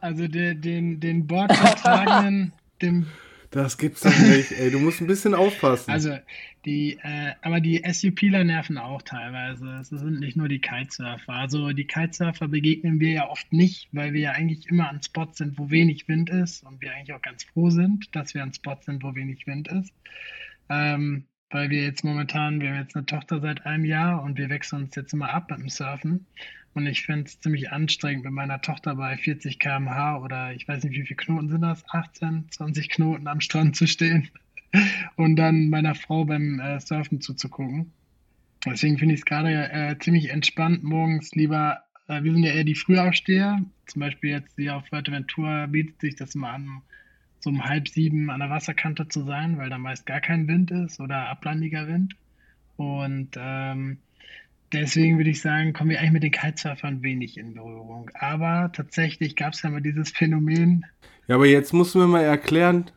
also den, den, den Bordvertragenen, dem das gibt's doch nicht, ey. Du musst ein bisschen aufpassen. Also, die, äh, aber die SUPler nerven auch teilweise. Es sind nicht nur die Kitesurfer. Also, die Kitesurfer begegnen wir ja oft nicht, weil wir ja eigentlich immer an Spots sind, wo wenig Wind ist und wir eigentlich auch ganz froh sind, dass wir an Spots sind, wo wenig Wind ist. Ähm, weil wir jetzt momentan, wir haben jetzt eine Tochter seit einem Jahr und wir wechseln uns jetzt immer ab dem Surfen. Und ich finde es ziemlich anstrengend, mit meiner Tochter bei 40 km/h oder ich weiß nicht, wie viele Knoten sind das, 18, 20 Knoten am Strand zu stehen und dann meiner Frau beim äh, Surfen zuzugucken. Deswegen finde ich es gerade äh, ziemlich entspannt, morgens lieber, äh, wir sind ja eher die Frühaufsteher, zum Beispiel jetzt hier auf Fuerteventura bietet sich das immer an, so um halb sieben an der Wasserkante zu sein, weil da meist gar kein Wind ist oder ablandiger Wind. Und ähm, deswegen würde ich sagen, kommen wir eigentlich mit den Kitesurfern wenig in Berührung. Aber tatsächlich gab es ja mal dieses Phänomen. Ja, aber jetzt mussten wir mal erklären.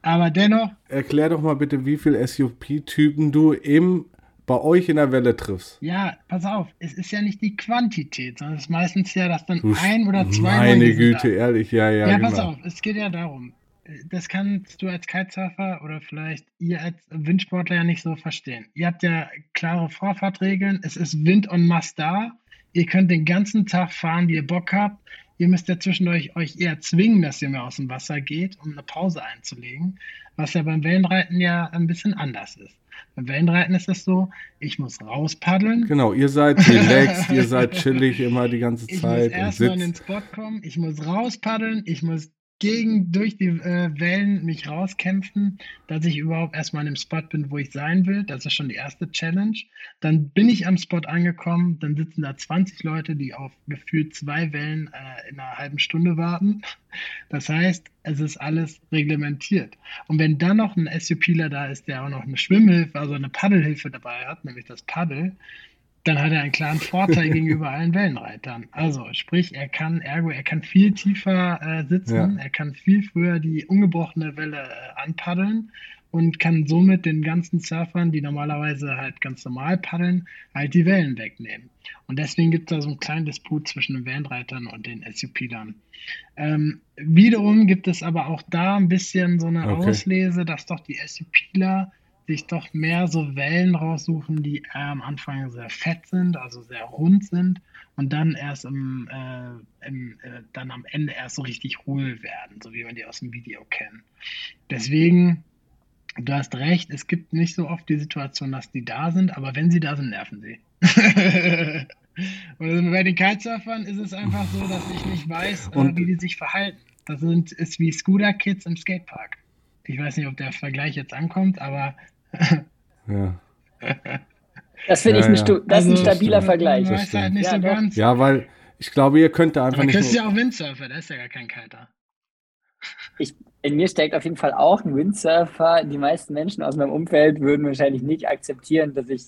Aber dennoch. Erklär doch mal bitte, wie viele SUP-Typen du im bei euch in der Welle triffst. Ja, pass auf, es ist ja nicht die Quantität, sondern es ist meistens ja, dass dann du ein oder zwei. Meine Güte, ehrlich, ja, ja. Ja, genau. pass auf, es geht ja darum das kannst du als Kitesurfer oder vielleicht ihr als Windsportler ja nicht so verstehen. Ihr habt ja klare Vorfahrtregeln, es ist Wind und Mast da. Ihr könnt den ganzen Tag fahren, wie ihr Bock habt. Ihr müsst ja zwischendurch euch eher zwingen, dass ihr mehr aus dem Wasser geht, um eine Pause einzulegen, was ja beim Wellenreiten ja ein bisschen anders ist. Beim Wellenreiten ist es so, ich muss rauspaddeln. Genau, ihr seid relaxed, ihr seid chillig immer die ganze Zeit. Ich muss erstmal in den Spot kommen, ich muss rauspaddeln, ich muss gegen, durch die äh, Wellen mich rauskämpfen, dass ich überhaupt erstmal in dem Spot bin, wo ich sein will. Das ist schon die erste Challenge. Dann bin ich am Spot angekommen, dann sitzen da 20 Leute, die auf gefühlt zwei Wellen äh, in einer halben Stunde warten. Das heißt, es ist alles reglementiert. Und wenn dann noch ein SUPler da ist, der auch noch eine Schwimmhilfe, also eine Paddelhilfe dabei hat, nämlich das Paddel, dann hat er einen klaren Vorteil gegenüber allen Wellenreitern. Also sprich, er kann, ergo, er kann viel tiefer äh, sitzen, ja. er kann viel früher die ungebrochene Welle äh, anpaddeln und kann somit den ganzen Surfern, die normalerweise halt ganz normal paddeln, halt die Wellen wegnehmen. Und deswegen gibt es da so einen kleinen Disput zwischen den Wellenreitern und den SUP-Lern. Ähm, wiederum gibt es aber auch da ein bisschen so eine okay. Auslese, dass doch die SUPler sich doch mehr so Wellen raussuchen, die äh, am Anfang sehr fett sind, also sehr rund sind und dann erst im, äh, im äh, dann am Ende erst so richtig hohl werden, so wie man die aus dem Video kennt. Deswegen, du hast recht, es gibt nicht so oft die Situation, dass die da sind, aber wenn sie da sind, nerven sie. und bei den Kitesurfern ist es einfach so, dass ich nicht weiß, äh, wie die sich verhalten. Das sind, ist wie Scooter-Kids im Skatepark. Ich weiß nicht, ob der Vergleich jetzt ankommt, aber Ja. Das finde Ja, ich ein, ja. Stu- das ist ein Also, stabiler man Vergleich. halt nicht Ja, so ja, weil ich glaube, ihr könnt da einfach Aber nicht. Chris ist ja auch Windsurfer, der ist ja gar kein Kiter. Ich, in mir steckt auf jeden Fall auch ein Windsurfer. Die meisten Menschen aus meinem Umfeld würden wahrscheinlich nicht akzeptieren, dass ich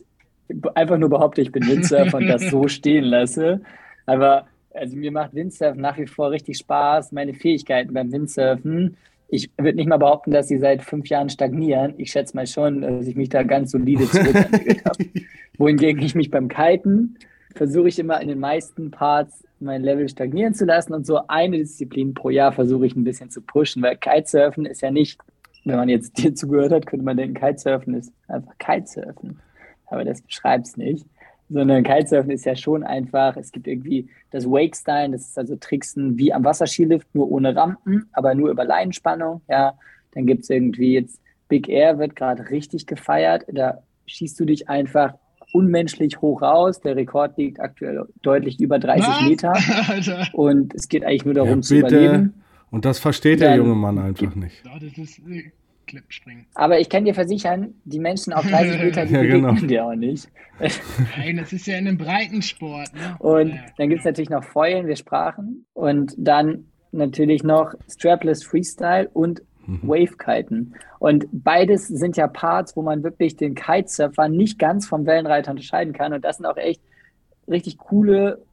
einfach nur behaupte, ich bin Windsurfer und das so stehen lasse. Aber also mir macht Windsurfen nach wie vor richtig Spaß. Meine Fähigkeiten beim Windsurfen, ich würde nicht mal behaupten, dass sie seit fünf Jahren stagnieren. Ich schätze mal schon, dass ich mich da ganz solide zurückentwickelt habe. Wohingegen ich mich beim Kiten versuche ich immer in den meisten Parts mein Level stagnieren zu lassen und so eine Disziplin pro Jahr versuche ich ein bisschen zu pushen, weil Kitesurfen ist ja nicht, wenn man jetzt dir zugehört hat, könnte man denken, Kitesurfen ist einfach Kitesurfen. Aber das beschreibt es nicht. Sondern Kitesurfen ist ja schon einfach, es gibt irgendwie das Wake-Style, das ist also Tricksen wie am Wasserskilift, nur ohne Rampen, aber nur über Leinenspannung. Ja, dann gibt es irgendwie jetzt Big Air wird gerade richtig gefeiert. Da schießt du dich einfach unmenschlich hoch raus. Der Rekord liegt aktuell deutlich über 30 Was? Meter. Alter. Und es geht eigentlich nur darum Ja, zu überleben. Und das versteht der Dann- junge Mann einfach nicht. Ja, das ist äh, Klippenspringen. Aber ich kann dir versichern, die Menschen auf 30 Meter, die Ja, begegnen genau. dir auch nicht. Nein, das ist ja in einem Breitensport. Ne? Und Ja, dann gibt es natürlich noch Feulen, wir sprachen. Und dann natürlich noch Strapless Freestyle und Mhm. Wave-Kiten. Und beides sind ja Parts, wo man wirklich den Kitesurfer nicht ganz vom Wellenreiter unterscheiden kann. Und das sind auch echt richtig coole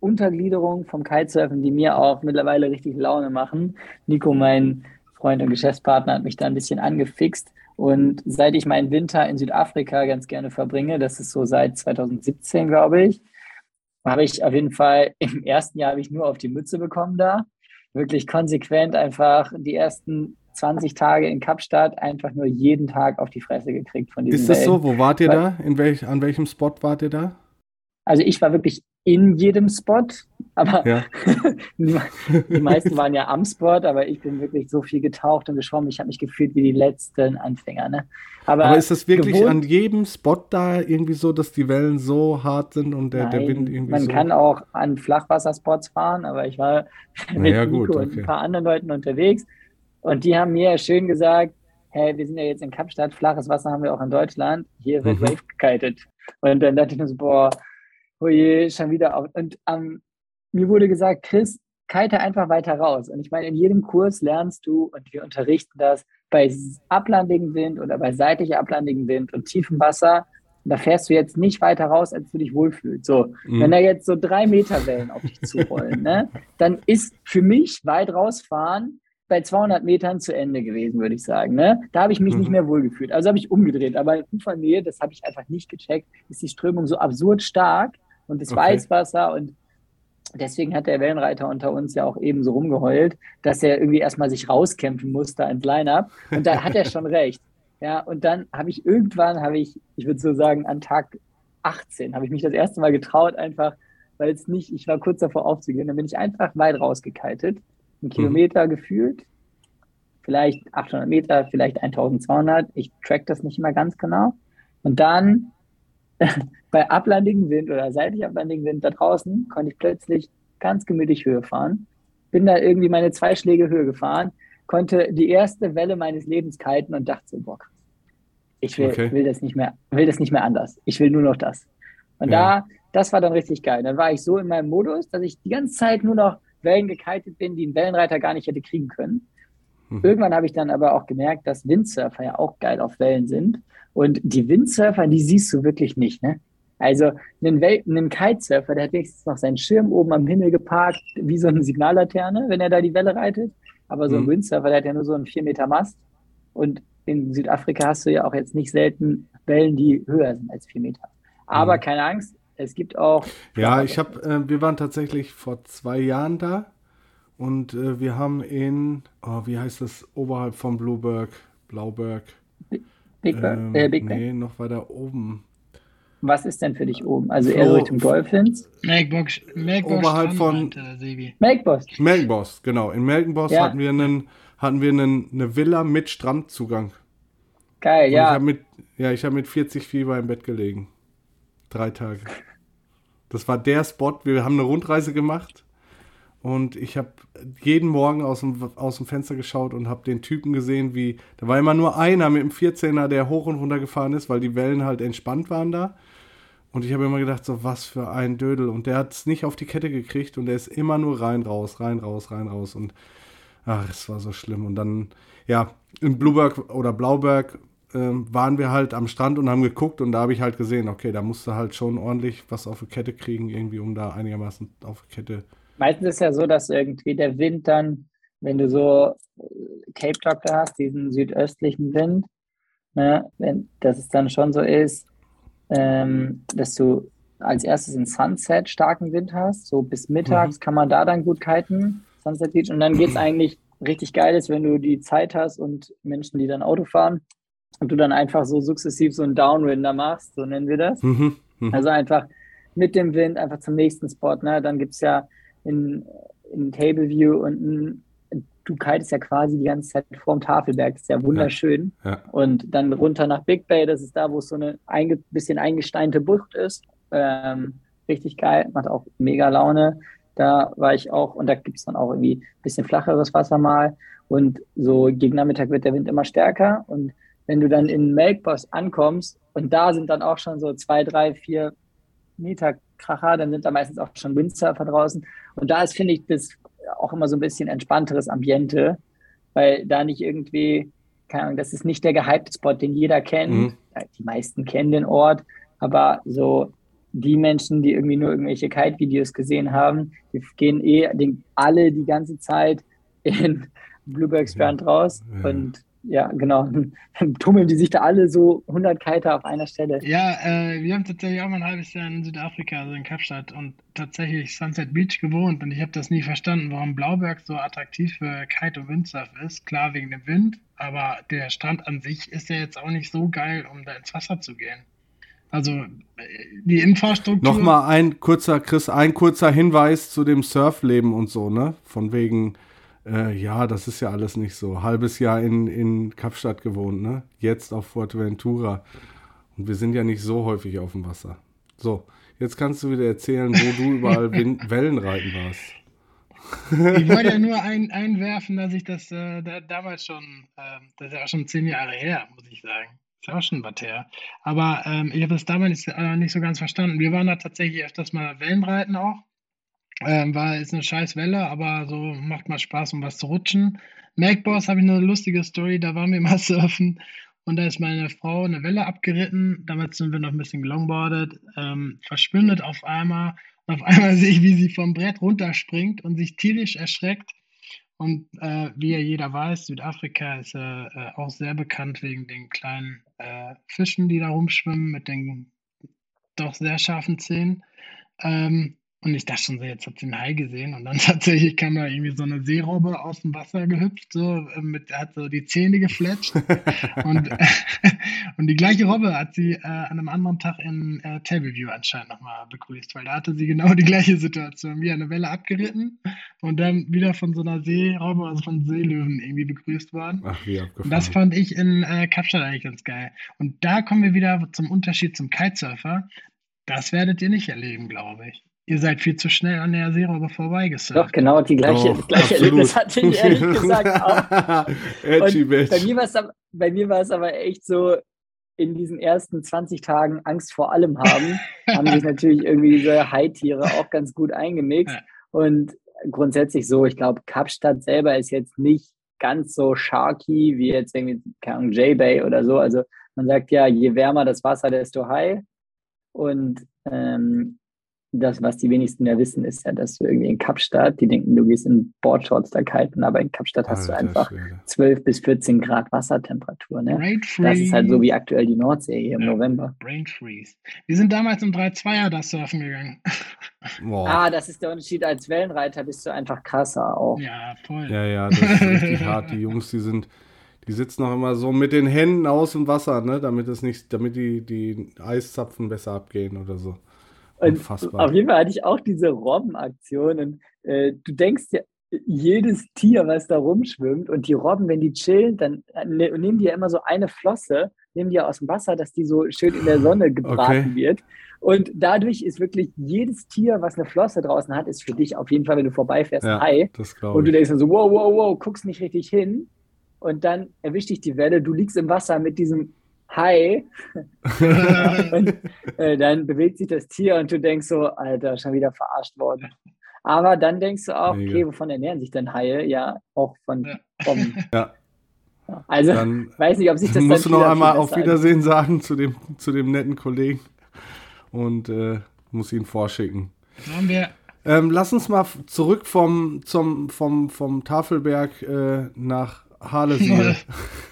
Untergliederungen vom Kitesurfen, die mir auch mittlerweile richtig Laune machen. Nico, mein Freund und Geschäftspartner, hat mich da ein bisschen angefixt. Und seit ich meinen Winter in Südafrika ganz gerne verbringe, das ist so seit 2017, glaube ich, habe ich auf jeden Fall im ersten Jahr habe ich nur auf die Mütze bekommen da. Wirklich konsequent einfach die ersten 20 Tage in Kapstadt einfach nur jeden Tag auf die Fresse gekriegt von diesen Ist das Wellen. so? Wo wart ihr da? In welch, an welchem Spot wart ihr da? Also ich war wirklich in jedem Spot, aber Ja. die, meisten waren ja am Spot, aber ich bin wirklich so viel getaucht und geschwommen. Ich habe mich gefühlt wie die letzten Anfänger. Ne? Aber, Aber ist das wirklich gewohnt- an jedem Spot da irgendwie so, dass die Wellen so hart sind und der, der Nein, Wind irgendwie man so? kann auch an Flachwasserspots fahren, aber ich war mit Naja, Nico gut, und okay. ein paar anderen Leuten unterwegs und die haben mir schön gesagt, hey, wir sind ja jetzt in Kapstadt, flaches Wasser haben wir auch in Deutschland, hier wird Mhm. Wave gekitet. Und dann dachte ich mir so, boah, oh je, schon wieder auf. Und ähm, mir wurde gesagt, Chris, kite einfach weiter raus. Und ich meine, in jedem Kurs lernst du, und wir unterrichten das, bei ablandigem Wind oder bei seitlich ablandigem Wind und tiefem Wasser, da fährst du jetzt nicht weiter raus, als du dich wohlfühlst. So, Mhm. wenn da jetzt so drei Meter Wellen auf dich zurollen, ne, dann ist für mich weit rausfahren bei 200 Metern zu Ende gewesen, würde ich sagen. Ne? Da habe ich mich nicht Mhm. mehr wohlgefühlt. Also habe ich umgedreht. Aber in Ufernähe, das habe ich einfach nicht gecheckt, ist die Strömung so absurd stark und das Okay. Weißwasser und deswegen hat der Wellenreiter unter uns ja auch eben so rumgeheult, dass er irgendwie erstmal sich rauskämpfen musste ins Line-Up. Und da hat er schon recht. Ja, und dann habe ich irgendwann, habe ich, ich würde so sagen, an Tag 18 habe ich mich das erste Mal getraut, einfach, weil es nicht, ich war kurz davor aufzugehen, dann bin ich einfach weit rausgekitet, einen Kilometer gefühlt, vielleicht 800 Meter, vielleicht 1200, ich track das nicht immer ganz genau. Und dann bei ablandigem Wind oder seitlich ablandigem Wind da draußen konnte ich plötzlich ganz gemütlich Höhe fahren. Bin da irgendwie meine zwei Schläge Höhe gefahren, konnte die erste Welle meines Lebens kiten und dachte so, krass. ich will, Okay. will das nicht mehr, will das nicht mehr anders. Ich will nur noch das. Und Ja. da, das war dann richtig geil. Dann war ich so in meinem Modus, dass ich die ganze Zeit nur noch Wellen gekitet bin, die ein Wellenreiter gar nicht hätte kriegen können. Mhm. Irgendwann habe ich dann aber auch gemerkt, dass Windsurfer ja auch geil auf Wellen sind. Und die Windsurfer, die siehst du wirklich nicht, ne? Also einen, Wel einen Kitesurfer, der hat wenigstens noch seinen Schirm oben am Himmel geparkt, wie so eine Signallaterne, wenn er da die Welle reitet. Aber so ein Mhm. Windsurfer, der hat ja nur so einen 4 Meter Mast. Und in Südafrika hast du ja auch jetzt nicht selten Wellen, die höher sind als 4 Meter. Aber Mhm. keine Angst, es gibt auch. Ja, ich habe, äh, wir waren tatsächlich vor zwei Jahren da und äh, wir haben in, oh, wie heißt das, oberhalb von Blueberg, Blauberg. Big, Bird, ähm, äh, Big Bang. nee, noch weiter oben. Was ist denn für dich oben? Also Flo- eher so Richtung Dolphins? Melkbox, Melkbox Oberhalb von- Strandrand, äh. Melkboss. Melkenboss, genau. In Melkenboss Ja. hatten wir einen, hatten wir einen, eine Villa mit Strandzugang. Geil, Und Ich ja. hab mit, ja, ich habe mit 40 Fieber im Bett gelegen. Drei Tage. Das war der Spot. Wir haben eine Rundreise gemacht und ich habe jeden Morgen aus dem, aus dem Fenster geschaut und habe den Typen gesehen, wie, da war immer nur einer mit dem 14er, der hoch und runter gefahren ist, weil die Wellen halt entspannt waren da. Und ich habe immer gedacht, so was für ein Dödel. Und der hat es nicht auf die Kette gekriegt und der ist immer nur rein, raus, rein, raus, rein, raus. Und ach, es war so schlimm. Und dann, ja, in Blueberg oder Blauberg äh, waren wir halt am Strand und haben geguckt und da habe ich halt gesehen, okay, da musste halt schon ordentlich was auf die Kette kriegen, irgendwie, um da einigermaßen auf die Kette. Meistens ist es ja so, dass irgendwie der Wind dann, wenn du so äh, Cape Doctor hast, diesen südöstlichen Wind, ne, wenn, dass es dann schon so ist, ähm, dass du als erstes in Sunset starken Wind hast. So bis mittags mhm. kann man da dann gut kiten, Sunset Beach. Und dann geht es eigentlich richtig geil, ist, wenn du die Zeit hast und Menschen, die dann Auto fahren und du dann einfach so sukzessiv so einen Downwinder machst, so nennen wir das. Mhm. Mhm. Also einfach mit dem Wind einfach zum nächsten Spot. Ne? Dann gibt es ja in, in Table View und ein du kitest ja quasi die ganze Zeit vorm Tafelberg, das ist ja wunderschön. Ja, ja. Und dann runter nach Big Bay, das ist da, wo es so eine ein bisschen eingesteinte Bucht ist. Ähm, richtig geil, macht auch mega Laune. Da war ich auch, und da gibt es dann auch irgendwie ein bisschen flacheres Wasser mal. Und so gegen Nachmittag wird der Wind immer stärker. Und wenn du dann in Melkboss ankommst, und da sind dann auch schon so zwei, drei, vier Meter Kracher, dann sind da meistens auch schon Windsurfer draußen. Und da ist, finde ich, das auch immer so ein bisschen entspannteres Ambiente, weil da nicht irgendwie, keine Ahnung, das ist nicht der gehypte Spot, den jeder kennt. Mhm. Die meisten kennen den Ort, aber so die Menschen, die irgendwie nur irgendwelche Kite-Videos gesehen haben, die gehen eh alle die ganze Zeit in Blueberg Strand raus ja. und ja, genau. Dann tummeln die sich da alle so 100 Kiter auf einer Stelle. Ja, äh, wir haben tatsächlich auch mal ein halbes Jahr in Südafrika, also in Kapstadt und tatsächlich Sunset Beach gewohnt und ich habe das nie verstanden, warum Blauberg so attraktiv für Kite und Windsurf ist. Klar wegen dem Wind, aber der Strand an sich ist ja jetzt auch nicht so geil, um da ins Wasser zu gehen. Also die Infrastruktur. Nochmal ein kurzer, Chris, ein kurzer Hinweis zu dem Surfleben und so, ne? Von wegen äh, ja, das ist ja alles nicht so. Halbes Jahr in, in Kapstadt gewohnt, ne? Jetzt auf Fuerteventura. Und wir sind ja nicht so häufig auf dem Wasser. So, jetzt kannst du wieder erzählen, wo du überall Wellenreiten warst. ich wollte ja nur ein, einwerfen, dass ich das äh, da, damals schon, äh, das ist ja auch schon zehn Jahre her, muss ich sagen. Ist ja auch schon was her. Aber ähm, ich habe das damals nicht, nicht so ganz verstanden. Wir waren da tatsächlich öfters mal Wellenreiten auch. Ähm, war jetzt eine scheiß Welle, aber so macht mal Spaß, um was zu rutschen. Macboss habe ich eine lustige Story, da waren wir mal surfen und da ist meine Frau eine Welle abgeritten. Damals sind wir noch ein bisschen gelongboardet, ähm, verschwindet auf einmal. Und auf einmal sehe ich, wie sie vom Brett runterspringt und sich tierisch erschreckt. Und äh, wie ja jeder weiß, Südafrika ist äh, äh, auch sehr bekannt wegen den kleinen äh, Fischen, die da rumschwimmen mit den doch sehr scharfen Zähnen. Ähm, und ich dachte schon so, jetzt hat sie einen Hai gesehen. Und dann tatsächlich kam da irgendwie so eine Seerobbe aus dem Wasser gehüpft, so äh, mit, hat so die Zähne gefletscht. und, und die gleiche Robbe hat sie äh, an einem anderen Tag in äh, Tableview anscheinend nochmal begrüßt, weil da hatte sie genau die gleiche Situation. Wie eine Welle abgeritten und dann wieder von so einer Seerobbe, also von Seelöwen irgendwie begrüßt worden. Ach, wie abgefahren. Und das fand ich in äh, Kapstadt eigentlich ganz geil. Und da kommen wir wieder zum Unterschied zum Kitesurfer. Das werdet ihr nicht erleben, glaube ich. Ihr seid viel zu schnell an der Seerobbe vorbeigesurft. Doch, genau, die gleiche, oh, das gleiche Erlebnis hatte ich ehrlich gesagt auch. Bei mir, war bei mir war es aber echt so, in diesen ersten 20 Tagen Angst vor allem haben, haben sich natürlich irgendwie diese Haitiere auch ganz gut eingemixt. Ja. Und grundsätzlich so, ich glaube, Kapstadt selber ist jetzt nicht ganz so sharky wie jetzt irgendwie, keine Ahnung, J-Bay oder so. Also man sagt ja, je wärmer das Wasser, desto high. Und ähm, das, was die wenigsten ja wissen, ist ja, dass du irgendwie in Kapstadt, die denken, du gehst in Boardshorts da kalten, aber in Kapstadt hast Alter, du einfach Schwede. 12 bis 14 Grad Wassertemperatur. Ne? Das ist halt so wie aktuell die Nordsee hier im ja, November. Brain Freeze. Wir sind damals um 3-2er da surfen gegangen. Boah. Ah, das ist der Unterschied. Als Wellenreiter bist du einfach krasser auch. Ja, voll. Ja, ja, das ist richtig hart. Die Jungs, die sind. Die sitzen auch immer so mit den Händen aus dem Wasser, ne, damit es nicht, damit die, die Eiszapfen besser abgehen oder so. Und Unfassbar. auf jeden Fall hatte ich auch diese Robbenaktion. Und äh, du denkst ja, jedes Tier, was da rumschwimmt und die Robben, wenn die chillen, dann ne, nehmen die ja immer so eine Flosse, nehmen die ja aus dem Wasser, dass die so schön in der Sonne gebraten Okay. wird. Und dadurch ist wirklich jedes Tier, was eine Flosse draußen hat, ist für dich auf jeden Fall, wenn du vorbeifährst, Ja, ein Hai. Und du denkst dann so, wow, wow, wow, guckst nicht richtig hin. Und dann erwischt dich die Welle, du liegst im Wasser mit diesem Und äh, dann bewegt sich das Tier und du denkst so, Alter, schon wieder verarscht worden. Aber dann denkst du auch, Mega. okay, wovon ernähren sich denn Haie? Ja, auch von Ja. Robben. Ja. Also, Dann weiß nicht, ob sich das dann musst du noch einmal auf Wiedersehen sagen zu dem, zu dem netten Kollegen und äh, muss ihn vorschicken. Haben wir Ähm, lass uns mal zurück vom, zum, vom, vom Tafelberg äh, nach Harlesiel.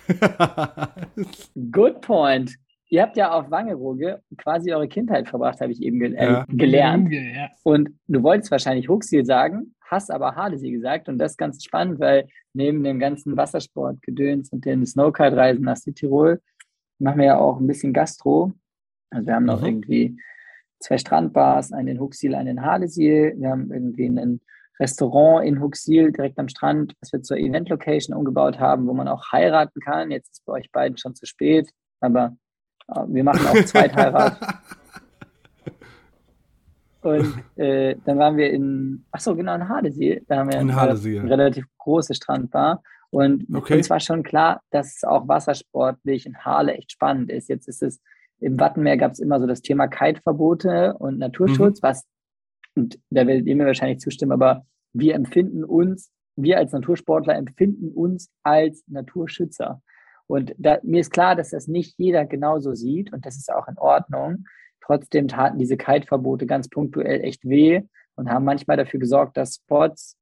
Good point. Ihr habt ja auf Wangerooge quasi eure Kindheit verbracht, habe ich eben ge äh, Ja. gelernt. Ja. Und du wolltest wahrscheinlich Huxil sagen, hast aber Hardesee gesagt. Und das ist ganz spannend, weil neben dem ganzen Wassersportgedöns und den Snowkart-Reisen nach Südtirol machen wir ja auch ein bisschen Gastro. Also wir haben noch Mhm. irgendwie zwei Strandbars, einen in Huxil, einen in Harlesiel. Wir haben irgendwie ein Restaurant in Huxil direkt am Strand, was wir zur Event-Location umgebaut haben, wo man auch heiraten kann. Jetzt ist bei euch beiden schon zu spät, aber äh, wir machen auch Zweitheirat. Und äh, dann waren wir in, ach so, genau, in Hardesee. Da haben wir In eine Hardesee, ja. relativ große Strandbar. Und Okay. uns war schon klar, dass es auch wassersportlich in Harle echt spannend ist. Jetzt ist es, im Wattenmeer gab es immer so das Thema Kiteverbote und Naturschutz, Mhm. was, und da werdet ihr mir wahrscheinlich zustimmen, aber wir empfinden uns, wir als Natursportler empfinden uns als Naturschützer. Und da, mir ist klar, dass das nicht jeder genauso sieht und das ist auch in Ordnung. Trotzdem taten diese Kite-Verbote ganz punktuell echt weh und haben manchmal dafür gesorgt, dass Spots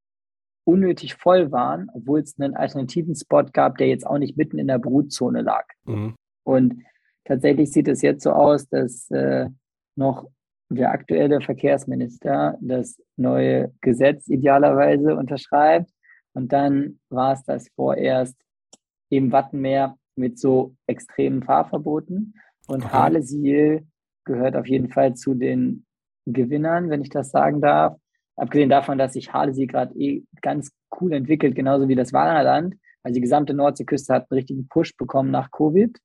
unnötig voll waren, obwohl es einen alternativen Spot gab, der jetzt auch nicht mitten in der Brutzone lag. Mhm. Und tatsächlich sieht es jetzt so aus, dass äh, noch der aktuelle Verkehrsminister das neue Gesetz idealerweise unterschreibt. Und dann war es das vorerst im Wattenmeer mit so extremen Fahrverboten. Und Okay. Harlesiel gehört auf jeden Fall zu den Gewinnern, wenn ich das sagen darf. Abgesehen davon, dass sich Harlesee gerade eh ganz cool entwickelt, genauso wie das Wallerland. Also die gesamte Nordseeküste hat einen richtigen Push bekommen nach Covid.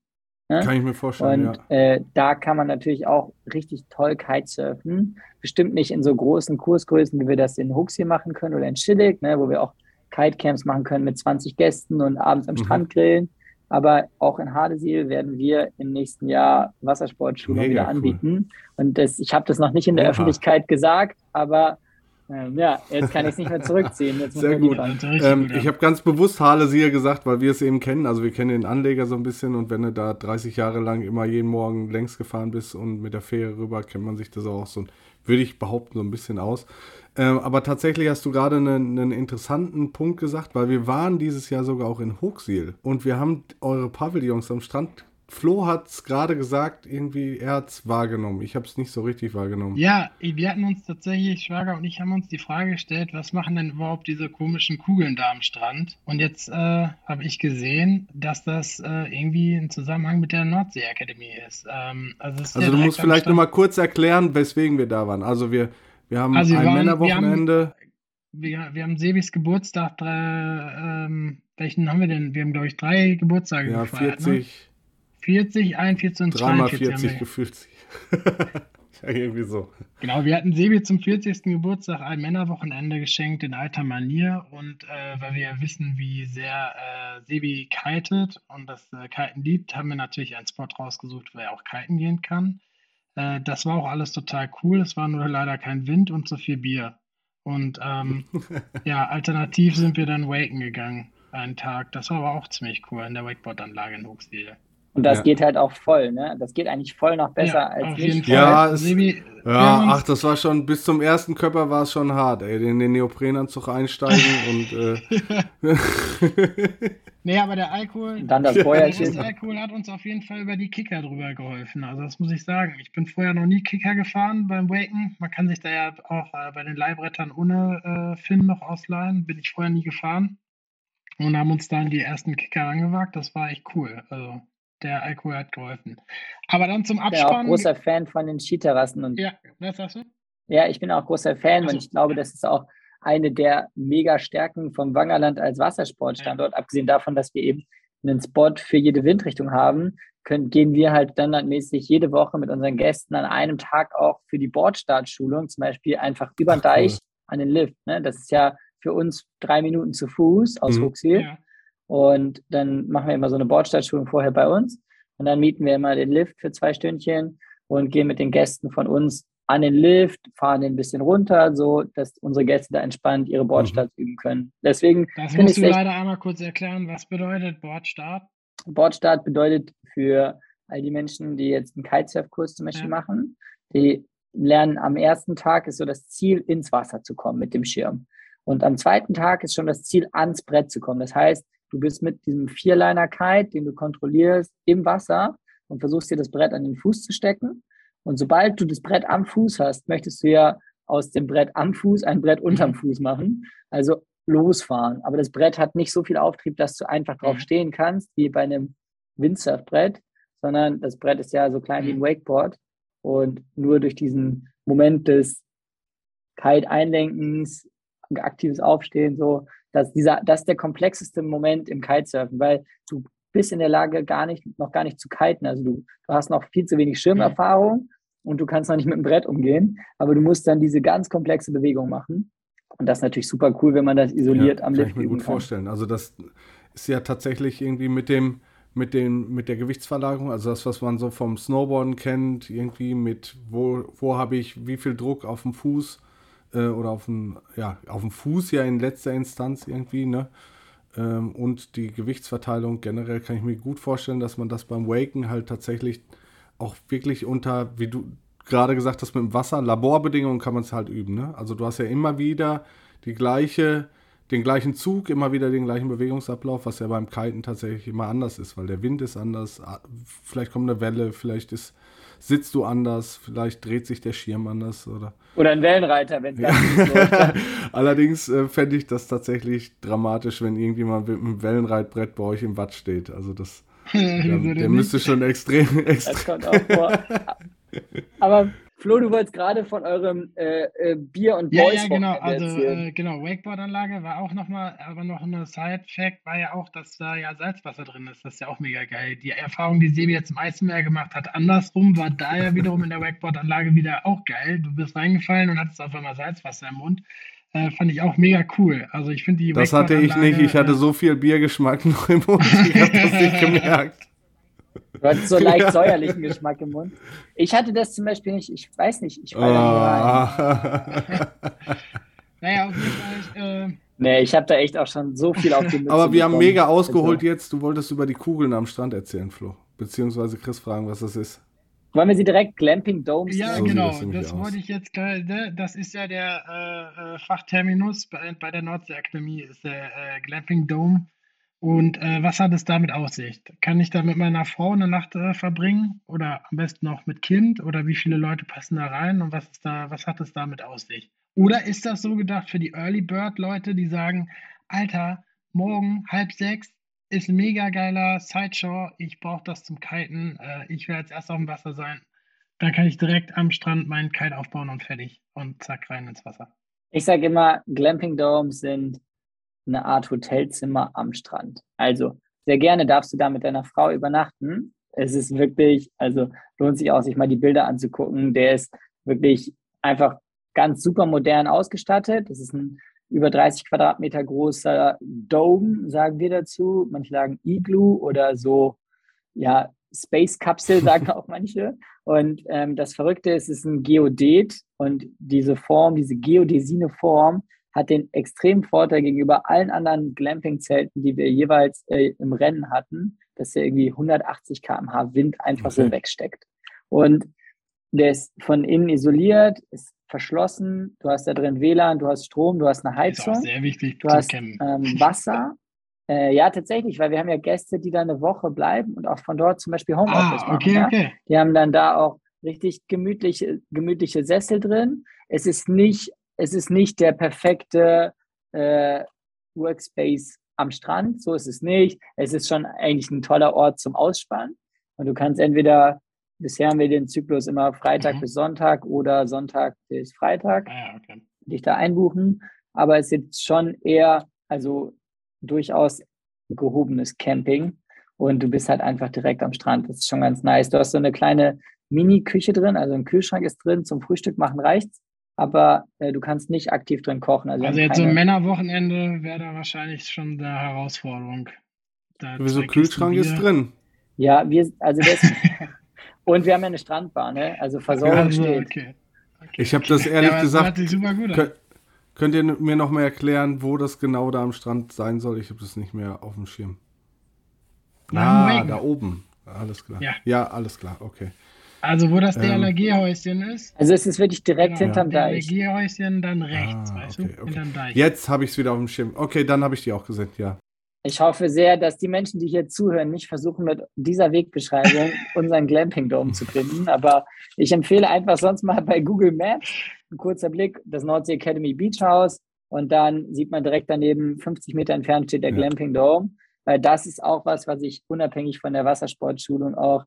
Ne? Kann ich mir vorstellen, Und ja. äh, da kann man natürlich auch richtig toll Kitesurfen. Bestimmt nicht in so großen Kursgrößen, wie wir das in Hooks hier machen können oder in Schillig, ne, wo wir auch Kitecamps machen können mit 20 Gästen und abends am Mhm. Strand grillen. Aber auch in Hardesiel werden wir im nächsten Jahr Wassersportschulung Mega wieder cool. anbieten. Und das, ich habe das noch nicht in der Oha. Öffentlichkeit gesagt, aber ähm, ja, jetzt kann ich es nicht mehr zurückziehen. Sehr gut. Ähm, ich habe ganz bewusst Harlesier gesagt, weil wir es eben kennen. Also wir kennen den Anleger so ein bisschen und wenn du da 30 Jahre lang immer jeden Morgen längs gefahren bist und mit der Fähre rüber, kennt man sich das auch so, würde ich behaupten, so ein bisschen aus. Ähm, aber tatsächlich hast du gerade einen, einen interessanten Punkt gesagt, weil wir waren dieses Jahr sogar auch in Hochsiel und wir haben eure Pavillons am Strand. Flo hat es gerade gesagt, irgendwie, er hat es wahrgenommen. Ich habe es nicht so richtig wahrgenommen. Ja, wir hatten uns tatsächlich, Schwager und ich haben uns die Frage gestellt, was machen denn überhaupt diese komischen Kugeln da am Strand? Und jetzt äh, habe ich gesehen, dass das äh, irgendwie ein Zusammenhang mit der Nordsee Academy ist. Ähm, also ist Also ja du musst vielleicht Strand. nur mal kurz erklären, weswegen wir da waren. Also wir, wir haben Also wir ein waren- wir Männerwochenende. Wir, wir haben Sebis Geburtstag, drei, ähm, welchen haben wir denn? Wir haben, glaube ich, drei Geburtstage Ja, gefeiert, ne? 40, 40, 41 und dreimal 42 haben 40 wir. gefühlt ja, irgendwie so. Genau, wir hatten Sebi zum 40. Geburtstag ein Männerwochenende geschenkt in alter Manier und äh, weil wir ja wissen, wie sehr äh, Sebi kitet und das äh, Kiten liebt, haben wir natürlich einen Spot rausgesucht, wo er auch kiten gehen kann. Äh, das war auch alles total cool, es war nur leider kein Wind und zu viel Bier. Und ähm, ja, alternativ sind wir dann waken gegangen, einen Tag. Das war aber auch ziemlich cool in der Wakeboard-Anlage in Hochstil. Und das Ja. geht halt auch voll, ne? Das geht eigentlich voll noch besser Ja, als auf nicht jeden voll. Fall. Ja, es- Ja, ach, das war schon, bis zum ersten Körper war es schon hart, ey. In den Neoprenanzug einsteigen und äh, Nee, aber der Alkohol, Dann das Das Bäuerchen. Alkohol hat uns auf jeden Fall über die Kicker drüber geholfen. Also das muss ich sagen. Ich bin vorher noch nie Kicker gefahren beim Waken. Man kann sich da ja auch äh, bei den Leihbrettern ohne äh, Finn noch ausleihen. Bin ich vorher nie gefahren. Und haben uns dann die ersten Kicker angewagt. Das war echt cool. Also der Alkohol hat geholfen. Aber dann zum Ich bin auch großer Fan von den Skiterrassen und Ja, was sagst du? Ja, ich bin auch großer Fan Also, und ich glaube, ja. das ist auch eine der Mega-Stärken vom Wangerland als Wassersportstandort. Ja. Abgesehen davon, dass wir eben einen Spot für jede Windrichtung haben, können, gehen wir halt standardmäßig jede Woche mit unseren Gästen an einem Tag auch für die Bordstartschulung, zum Beispiel einfach über den Deich cool. an den Lift. Ne? Das ist ja für uns drei Minuten zu Fuß aus mhm. Huxil. Ja. Und dann machen wir immer so eine Bordstartschulung vorher bei uns. Und dann mieten wir immer den Lift für zwei Stündchen und gehen mit den Gästen von uns an den Lift, fahren den ein bisschen runter, so dass unsere Gäste da entspannt ihre Bordstarts mhm. üben können. Deswegen. Das musst du leider einmal kurz erklären, was bedeutet Bordstart? Bordstart bedeutet für all die Menschen, die jetzt einen Kitesurf-Kurs zum Beispiel ja. machen, die lernen am ersten Tag ist so das Ziel, ins Wasser zu kommen mit dem Schirm. Und am zweiten Tag ist schon das Ziel, ans Brett zu kommen. Das heißt, du bist mit diesem Vierliner-Kite, den du kontrollierst, im Wasser und versuchst dir das Brett an den Fuß zu stecken. Und sobald du das Brett am Fuß hast, möchtest du ja aus dem Brett am Fuß ein Brett unterm. Fuß machen. Also losfahren. Aber das Brett hat nicht so viel Auftrieb, dass du einfach drauf mhm. stehen kannst, wie bei einem Windsurfbrett, sondern das Brett ist ja so klein wie ein mhm. Wakeboard. Und nur durch diesen Moment des Kite-Einlenkens, aktives Aufstehen, so, dass dieser, das ist der komplexeste Moment im Kitesurfen, weil du bist in der Lage, gar nicht, noch gar nicht zu kiten. Also du, du hast noch viel zu wenig Schirmerfahrung und du kannst noch nicht mit dem Brett umgehen, aber du musst dann diese ganz komplexe Bewegung machen. Und das ist natürlich super cool, wenn man das isoliert ja, am Lift kann ich mir gut kann. vorstellen. Also das ist ja tatsächlich irgendwie mit dem mit den mit der Gewichtsverlagerung, also das was man so vom Snowboarden kennt, irgendwie mit wo wo habe ich wie viel Druck auf dem Fuß äh, oder auf dem ja auf dem Fuß ja in letzter Instanz irgendwie ne ähm, und die Gewichtsverteilung generell kann ich mir gut vorstellen, dass man das beim Waken halt tatsächlich auch wirklich unter wie du gerade gesagt hast, mit dem Wasser, Laborbedingungen kann man es halt üben. Ne? Also du hast ja immer wieder die gleiche, den gleichen Zug, immer wieder den gleichen Bewegungsablauf, was ja beim Kiten tatsächlich immer anders ist, weil der Wind ist anders, vielleicht kommt eine Welle, vielleicht ist, sitzt du anders, vielleicht dreht sich der Schirm anders oder. Oder ein Wellenreiter, wenn es ja. Allerdings äh, fände ich das tatsächlich dramatisch, wenn irgendjemand mit einem Wellenreitbrett bei euch im Watt steht. Also das. der, der müsste schon extrem, extrem. Das kommt auch vor. Aber Flo, du wolltest gerade von eurem äh, äh, Bier und ja, Boys Ja, genau, also äh, genau, Wakeboard-Anlage war auch nochmal, aber noch eine Side-Fact war ja auch, dass da ja Salzwasser drin ist. Das ist ja auch mega geil. Die Erfahrung, die Sebi jetzt im Eisenmeer gemacht hat, andersrum, war da ja wiederum in der Wakeboard-Anlage wieder auch geil. Du bist reingefallen und hattest auf einmal Salzwasser im Mund. Äh, fand ich auch mega cool. Also ich finde die Das hatte ich nicht. Ich hatte äh, so viel Biergeschmack noch im Mund. Ich habe das nicht gemerkt. Du hattest so leicht säuerlichen Geschmack im Mund. Ich hatte das zum Beispiel nicht, ich weiß nicht, ich war da nie rein. naja, auf jeden Fall. Äh, nee, ich habe da echt auch schon so viel auf die Mütze Aber wir bekommen. haben mega ausgeholt also. jetzt. Du wolltest über die Kugeln am Strand erzählen, Flo. Beziehungsweise Chris fragen, was das ist. Wollen wir sie direkt Glamping Domes Ja, so genau. Das, das wollte ich jetzt ne? Das ist ja der äh, äh, Fachterminus bei, bei der Nordseeakademie, ist der äh, Glamping Dome. Und äh, was hat es damit auf sich? Kann ich da mit meiner Frau eine Nacht äh, verbringen oder am besten noch mit Kind oder wie viele Leute passen da rein und was ist da, was hat es damit auf sich? Oder ist das so gedacht für die Early Bird Leute, die sagen, Alter, morgen halb sechs ist ein mega geiler Sideshow, ich brauche das zum Kiten, äh, ich werde als erst auf dem Wasser sein. Dann kann ich direkt am Strand meinen Kite aufbauen und fertig und zack rein ins Wasser. Ich sage immer, Glamping Domes sind eine Art Hotelzimmer am Strand. Also sehr gerne darfst du da mit deiner Frau übernachten. Es ist wirklich, also lohnt sich auch, sich mal die Bilder anzugucken. Der ist wirklich einfach ganz super modern ausgestattet. Das ist ein über 30 Quadratmeter großer Dome, sagen wir dazu. Manche sagen Igloo oder so, ja, Space Kapsel, sagen auch manche. Und ähm, das Verrückte ist, es ist ein Geodet und diese Form, diese geodesine Form, hat den extremen Vorteil gegenüber allen anderen Glamping-Zelten, die wir jeweils äh, im Rennen hatten, dass er irgendwie 180 km/h Wind einfach okay. so wegsteckt. Und der ist von innen isoliert, ist verschlossen, du hast da drin WLAN, du hast Strom, du hast eine Heizung. Ist auch sehr wichtig du hast ähm, Wasser. Äh, ja, tatsächlich, weil wir haben ja Gäste, die da eine Woche bleiben und auch von dort zum Beispiel Homeoffice ah, okay, machen. Ja? Okay. Die haben dann da auch richtig gemütliche, gemütliche Sessel drin. Es ist nicht es ist nicht der perfekte äh, Workspace am Strand, so ist es nicht. Es ist schon eigentlich ein toller Ort zum Ausspannen. Und du kannst entweder, bisher haben wir den Zyklus immer Freitag mhm. bis Sonntag oder Sonntag bis Freitag, ah, okay. dich da einbuchen. aber es ist schon eher, also durchaus gehobenes Camping und du bist halt einfach direkt am Strand. Das ist schon ganz nice. Du hast so eine kleine Mini-Küche drin, also ein Kühlschrank ist drin, zum Frühstück machen reicht's, aber äh, du kannst nicht aktiv drin kochen. Also, also jetzt keine... so ein Männerwochenende wäre da wahrscheinlich schon eine Herausforderung. Da Wieso Kühlschrank ist drin? Ja, wir, also das, und wir haben ja eine Strandbar, ne? Also Versorgung also, steht. Okay. Okay. Ich habe das ehrlich ja, gesagt. Das super gut könnt, könnt ihr mir noch mal erklären, wo das genau da am Strand sein soll? Ich habe das nicht mehr auf dem Schirm. Ah, da oben. Alles klar. Ja. ja, alles klar, okay. Also wo das DLRG-Häuschen ähm, ist. Also es ist wirklich direkt genau, hinterm Deich. DLRG-Häuschen dann rechts, ah, weißt okay, du? Okay. Hinterm Deich. Jetzt habe ich es wieder auf dem Schirm. Okay, dann habe ich die auch gesehen, ja. Ich hoffe sehr, dass die Menschen, die hier zuhören, nicht versuchen, mit dieser Wegbeschreibung unseren Glamping Dome zu finden. Aber ich empfehle einfach sonst mal bei Google Maps ein kurzer Blick, das Nordsee Academy Beach House. Und dann sieht man direkt daneben, 50 Meter entfernt steht der ja. Glamping Dome. Weil das ist auch was, was ich unabhängig von der Wassersportschule und auch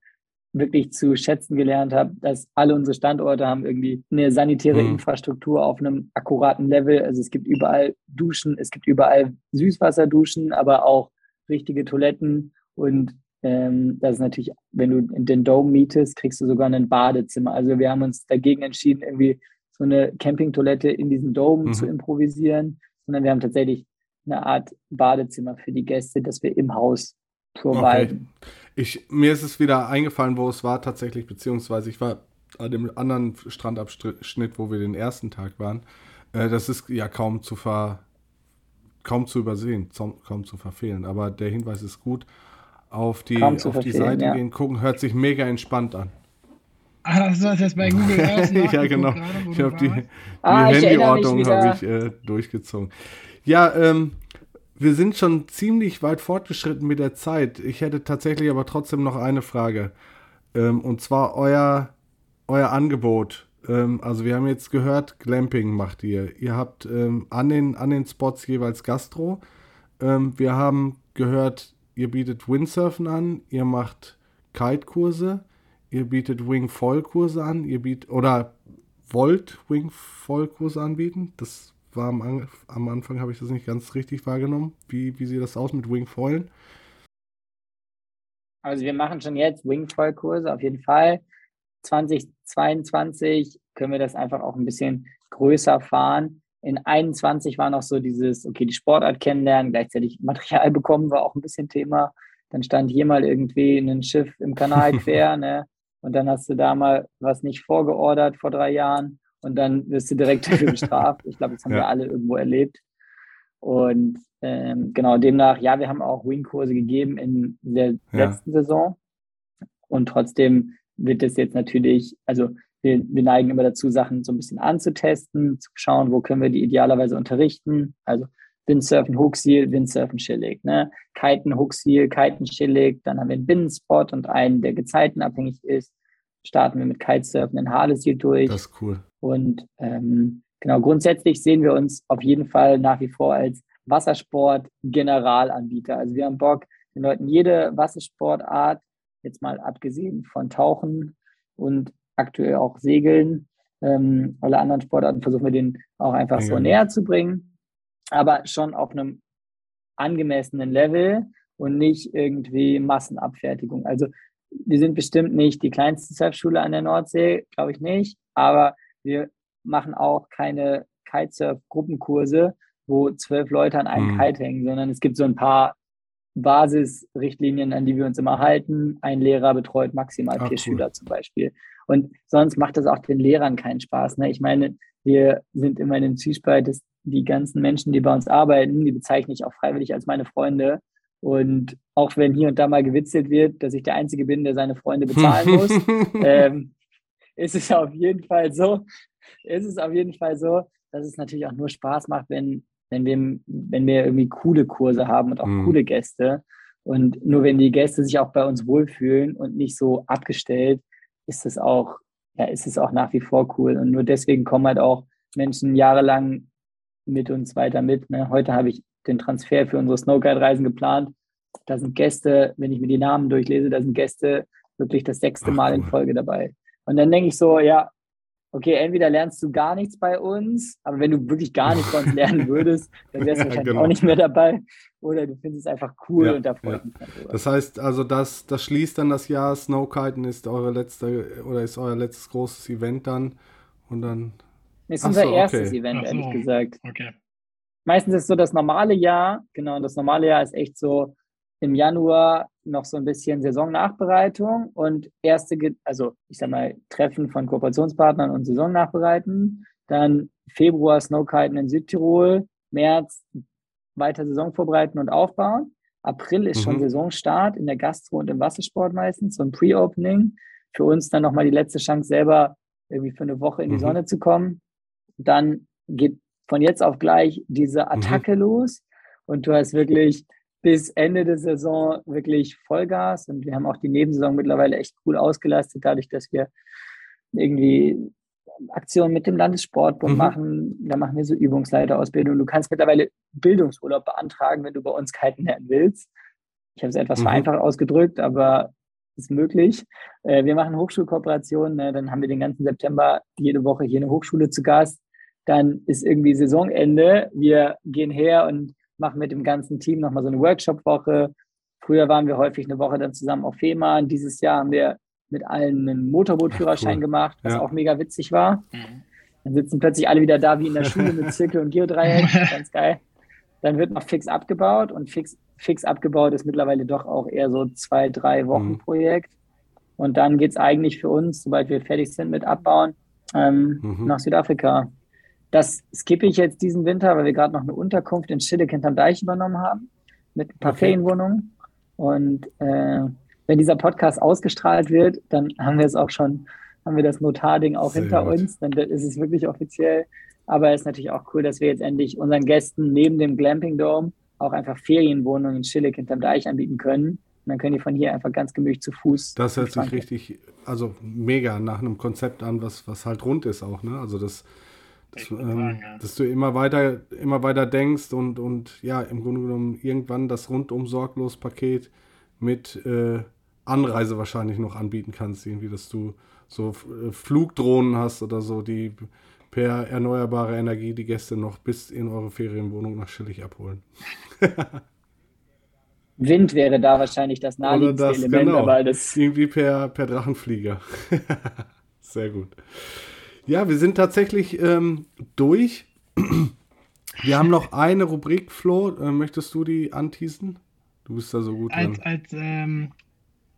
wirklich zu schätzen gelernt habe, dass alle unsere Standorte haben irgendwie eine sanitäre mhm. Infrastruktur auf einem akkuraten Level. Also es gibt überall Duschen, es gibt überall Süßwasserduschen, aber auch richtige Toiletten. Und ähm, das ist natürlich, wenn du den Dome mietest, kriegst du sogar ein Badezimmer. Also wir haben uns dagegen entschieden, irgendwie so eine Campingtoilette in diesen Dome mhm. zu improvisieren, sondern wir haben tatsächlich eine Art Badezimmer für die Gäste, das wir im Haus Okay. Ich, mir ist es wieder eingefallen, wo es war tatsächlich, beziehungsweise ich war an dem anderen Strandabschnitt, wo wir den ersten Tag waren. Äh, das ist ja kaum zu ver, kaum zu übersehen, kaum zu verfehlen. Aber der Hinweis ist gut. Auf die, auf die Seite ja. gehen, gucken, hört sich mega entspannt an. Ah, das ist jetzt bei Google Earth Ja, genau. Gerade, ich habe die, die ah, Handyordnung habe ich äh, durchgezogen. Ja, ähm, wir sind schon ziemlich weit fortgeschritten mit der Zeit. Ich hätte tatsächlich aber trotzdem noch eine Frage. Ähm, und zwar euer, euer Angebot. Ähm, also wir haben jetzt gehört, Glamping macht ihr. Ihr habt ähm, an, den, an den Spots jeweils Gastro. Ähm, wir haben gehört, ihr bietet Windsurfen an, ihr macht Kite-Kurse, ihr bietet Wing-Foil-Kurse an, ihr bietet oder wollt Wing-Foil-Kurse anbieten. Das war am, am Anfang, habe ich das nicht ganz richtig wahrgenommen. Wie, wie sieht das aus mit Wingfoilen? Also wir machen schon jetzt Wingfoil-Kurse auf jeden Fall. 2022 können wir das einfach auch ein bisschen größer fahren. In 21 war noch so dieses, okay, die Sportart kennenlernen, gleichzeitig Material bekommen war auch ein bisschen Thema. Dann stand hier mal irgendwie ein Schiff im Kanal quer, ne? Und dann hast du da mal was nicht vorgeordert vor drei Jahren und dann wirst du direkt dafür bestraft. Ich glaube, das haben ja. wir alle irgendwo erlebt. Und ähm, genau, demnach, ja, wir haben auch Wing-Kurse gegeben in der ja. letzten Saison. Und trotzdem wird es jetzt natürlich, also wir, wir neigen immer dazu, Sachen so ein bisschen anzutesten, zu schauen, wo können wir die idealerweise unterrichten. Also Windsurfen, Hookseal, Windsurfen, Schillig. Ne? Kiten, Hookseal, Kiten, Schillig. Dann haben wir einen Binnenspot und einen, der gezeitenabhängig ist. Starten wir mit Kitesurfen in Harleseal durch. Das ist cool. Und ähm, genau, grundsätzlich sehen wir uns auf jeden Fall nach wie vor als Wassersport-Generalanbieter. Also wir haben Bock, den Leuten jede Wassersportart, jetzt mal abgesehen von Tauchen und aktuell auch Segeln, ähm, alle anderen Sportarten versuchen wir denen auch einfach ja. so näher zu bringen, aber schon auf einem angemessenen Level und nicht irgendwie Massenabfertigung. Also wir sind bestimmt nicht die kleinste Surfschule an der Nordsee, glaube ich nicht, aber wir machen auch keine Kitesurf-Gruppenkurse, wo zwölf Leute an einem mhm. Kite hängen, sondern es gibt so ein paar Basisrichtlinien, an die wir uns immer halten. Ein Lehrer betreut maximal Ach, vier cool. Schüler zum Beispiel. Und sonst macht das auch den Lehrern keinen Spaß. Ne? Ich meine, wir sind immer in dem Zwiespalt, dass die ganzen Menschen, die bei uns arbeiten, die bezeichne ich auch freiwillig als meine Freunde. Und auch wenn hier und da mal gewitzelt wird, dass ich der Einzige bin, der seine Freunde bezahlen muss, ähm, ist es auf jeden Fall so, ist es auf jeden Fall so, dass es natürlich auch nur Spaß macht, wenn, wenn, wir, wenn wir irgendwie coole Kurse haben und auch mhm. coole Gäste. Und nur wenn die Gäste sich auch bei uns wohlfühlen und nicht so abgestellt, ist es auch, ja, ist es auch nach wie vor cool. Und nur deswegen kommen halt auch Menschen jahrelang mit uns weiter mit. Ne? Heute habe ich den Transfer für unsere Snowguide-Reisen geplant. Da sind Gäste, wenn ich mir die Namen durchlese, da sind Gäste wirklich das sechste Mal cool. in Folge dabei. Und dann denke ich so, ja, okay, entweder lernst du gar nichts bei uns, aber wenn du wirklich gar nichts bei uns lernen würdest, dann wärst du wahrscheinlich genau. auch nicht mehr dabei. Oder du findest es einfach cool ja, und da freut ja. Das heißt also, das, das schließt dann das Jahr. Snowkiten ist eure letzte oder ist euer letztes großes Event dann. Und dann. Ist unser so, erstes okay. Event, ehrlich so. gesagt. Okay. Meistens ist so das normale Jahr, genau, das normale Jahr ist echt so im Januar noch so ein bisschen Saisonnachbereitung und erste, also ich sag mal, Treffen von Kooperationspartnern und Saisonnachbereiten. Dann Februar Snowkiten in Südtirol, März weiter Saison vorbereiten und aufbauen. April ist mhm. schon Saisonstart in der Gastro und im Wassersport meistens, so ein Pre-Opening. Für uns dann nochmal die letzte Chance, selber irgendwie für eine Woche in die mhm. Sonne zu kommen. Dann geht von jetzt auf gleich diese mhm. Attacke mhm. los und du hast wirklich bis Ende der Saison wirklich Vollgas und wir haben auch die Nebensaison mittlerweile echt cool ausgelastet, dadurch, dass wir irgendwie Aktionen mit dem Landessportbund mhm. machen. Da machen wir so Übungsleiterausbildung. Du kannst mittlerweile Bildungsurlaub beantragen, wenn du bei uns kiten lernen willst. Ich habe es etwas mhm. vereinfacht ausgedrückt, aber ist möglich. Äh, wir machen Hochschulkooperationen, ne? dann haben wir den ganzen September jede Woche hier eine Hochschule zu Gast. Dann ist irgendwie Saisonende. Wir gehen her und machen mit dem ganzen Team nochmal so eine Workshop-Woche. Früher waren wir häufig eine Woche dann zusammen auf Fehmarn. Dieses Jahr haben wir mit allen einen Motorbootführerschein cool. gemacht, was ja. auch mega witzig war. Mhm. Dann sitzen plötzlich alle wieder da wie in der Schule mit Zirkel und Geodreieck. Ganz geil. Dann wird noch fix abgebaut und fix, fix abgebaut ist mittlerweile doch auch eher so zwei, drei Wochen mhm. Projekt. Und dann geht es eigentlich für uns, sobald wir fertig sind mit Abbauen, ähm, mhm. nach Südafrika. Das skippe ich jetzt diesen Winter, weil wir gerade noch eine Unterkunft in Schillig hinterm Deich übernommen haben, mit ein paar okay. Ferienwohnungen. Und äh, wenn dieser Podcast ausgestrahlt wird, dann haben wir es auch schon, haben wir das Notarding auch Sehr hinter gut. uns, dann ist es wirklich offiziell. Aber es ist natürlich auch cool, dass wir jetzt endlich unseren Gästen neben dem Glamping Dome auch einfach Ferienwohnungen in Schillig hinterm Deich anbieten können. Und dann können die von hier einfach ganz gemütlich zu Fuß. Das hört sich richtig, also mega nach einem Konzept an, was, was halt rund ist auch, ne? Also das, das ähm, ja. dass du immer weiter, immer weiter denkst und, und ja, im Grunde genommen irgendwann das rundum sorglos Paket mit äh, Anreise wahrscheinlich noch anbieten kannst, irgendwie, dass du so äh, Flugdrohnen hast oder so, die per erneuerbare Energie die Gäste noch bis in eure Ferienwohnung nach Schillig abholen. Wind wäre da wahrscheinlich das naheliegendste Element, genau. aber das irgendwie per, per Drachenflieger. Sehr gut. Ja, wir sind tatsächlich ähm, durch. Wir haben noch eine Rubrik, Flo. Äh, möchtest du die anteasen? Du bist da so gut als, drin. Als ähm,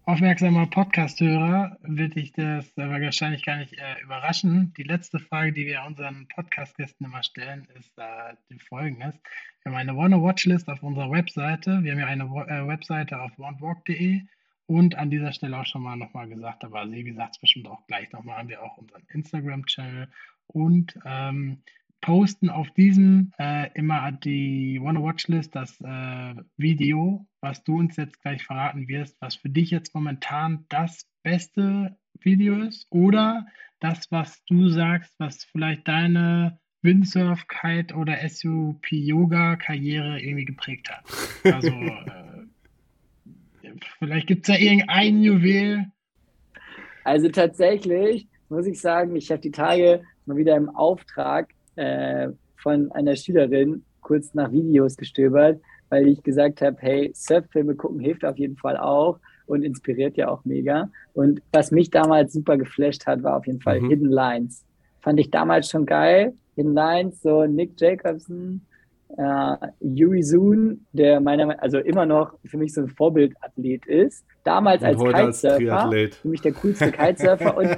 aufmerksamer Podcast-Hörer wird dich das aber wahrscheinlich gar nicht äh, überraschen. Die letzte Frage, die wir unseren Podcast-Gästen immer stellen, ist äh, die folgendes. Wir haben eine Wanna-Watchlist auf unserer Webseite. Wir haben ja eine äh, Webseite auf wantwalk.de und an dieser Stelle auch schon mal nochmal gesagt, aber Sebi sagt es bestimmt auch gleich nochmal, haben wir auch unseren Instagram-Channel und ähm, posten auf diesem äh, immer die Wanna Watchlist das äh, Video, was du uns jetzt gleich verraten wirst, was für dich jetzt momentan das beste Video ist oder das, was du sagst, was vielleicht deine Windsurf, Kite oder SUP Yoga Karriere irgendwie geprägt hat. Also äh, vielleicht gibt es da irgendein Juwel. Also tatsächlich muss ich sagen, ich habe die Tage mal wieder im Auftrag äh, von einer Schülerin kurz nach Videos gestöbert, weil ich gesagt habe, hey, Surffilme gucken hilft auf jeden Fall auch und inspiriert ja auch mega. Und was mich damals super geflasht hat, war auf jeden Fall mhm. Hidden Lines. Fand ich damals schon geil. Hidden Lines, so Nick Jacobson, äh, Yuri Soon, der meiner also immer noch für mich so ein Vorbildathlet ist. Damals und als Kitesurfer, für mich der coolste Kitesurfer und,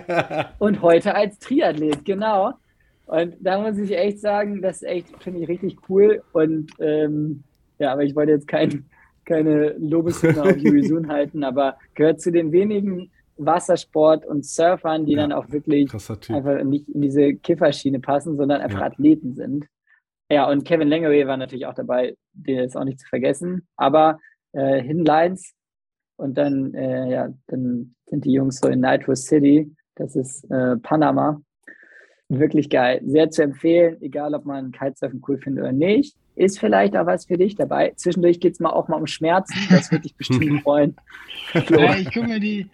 und heute als Triathlet, genau. Und da muss ich echt sagen, das ist echt, finde ich richtig cool. Und ähm, ja, aber ich wollte jetzt kein, keine Lobeshymne auf Yuri Soon halten, aber gehört zu den wenigen Wassersport- und Surfern, die ja, dann auch wirklich einfach nicht in diese Kifferschiene passen, sondern einfach ja. Athleten sind. Ja, und Kevin Langeray war natürlich auch dabei, der ist auch nicht zu vergessen. Aber äh, Hidden Lines und dann, äh, ja, dann sind die Jungs so in Nitro City, das ist äh, Panama. Wirklich geil. Sehr zu empfehlen, egal ob man Kitesurfen cool findet oder nicht. Ist vielleicht auch was für dich dabei. Zwischendurch geht es mal auch mal um Schmerzen. Das würde dich bestimmt freuen. ja, ich gucke mir die,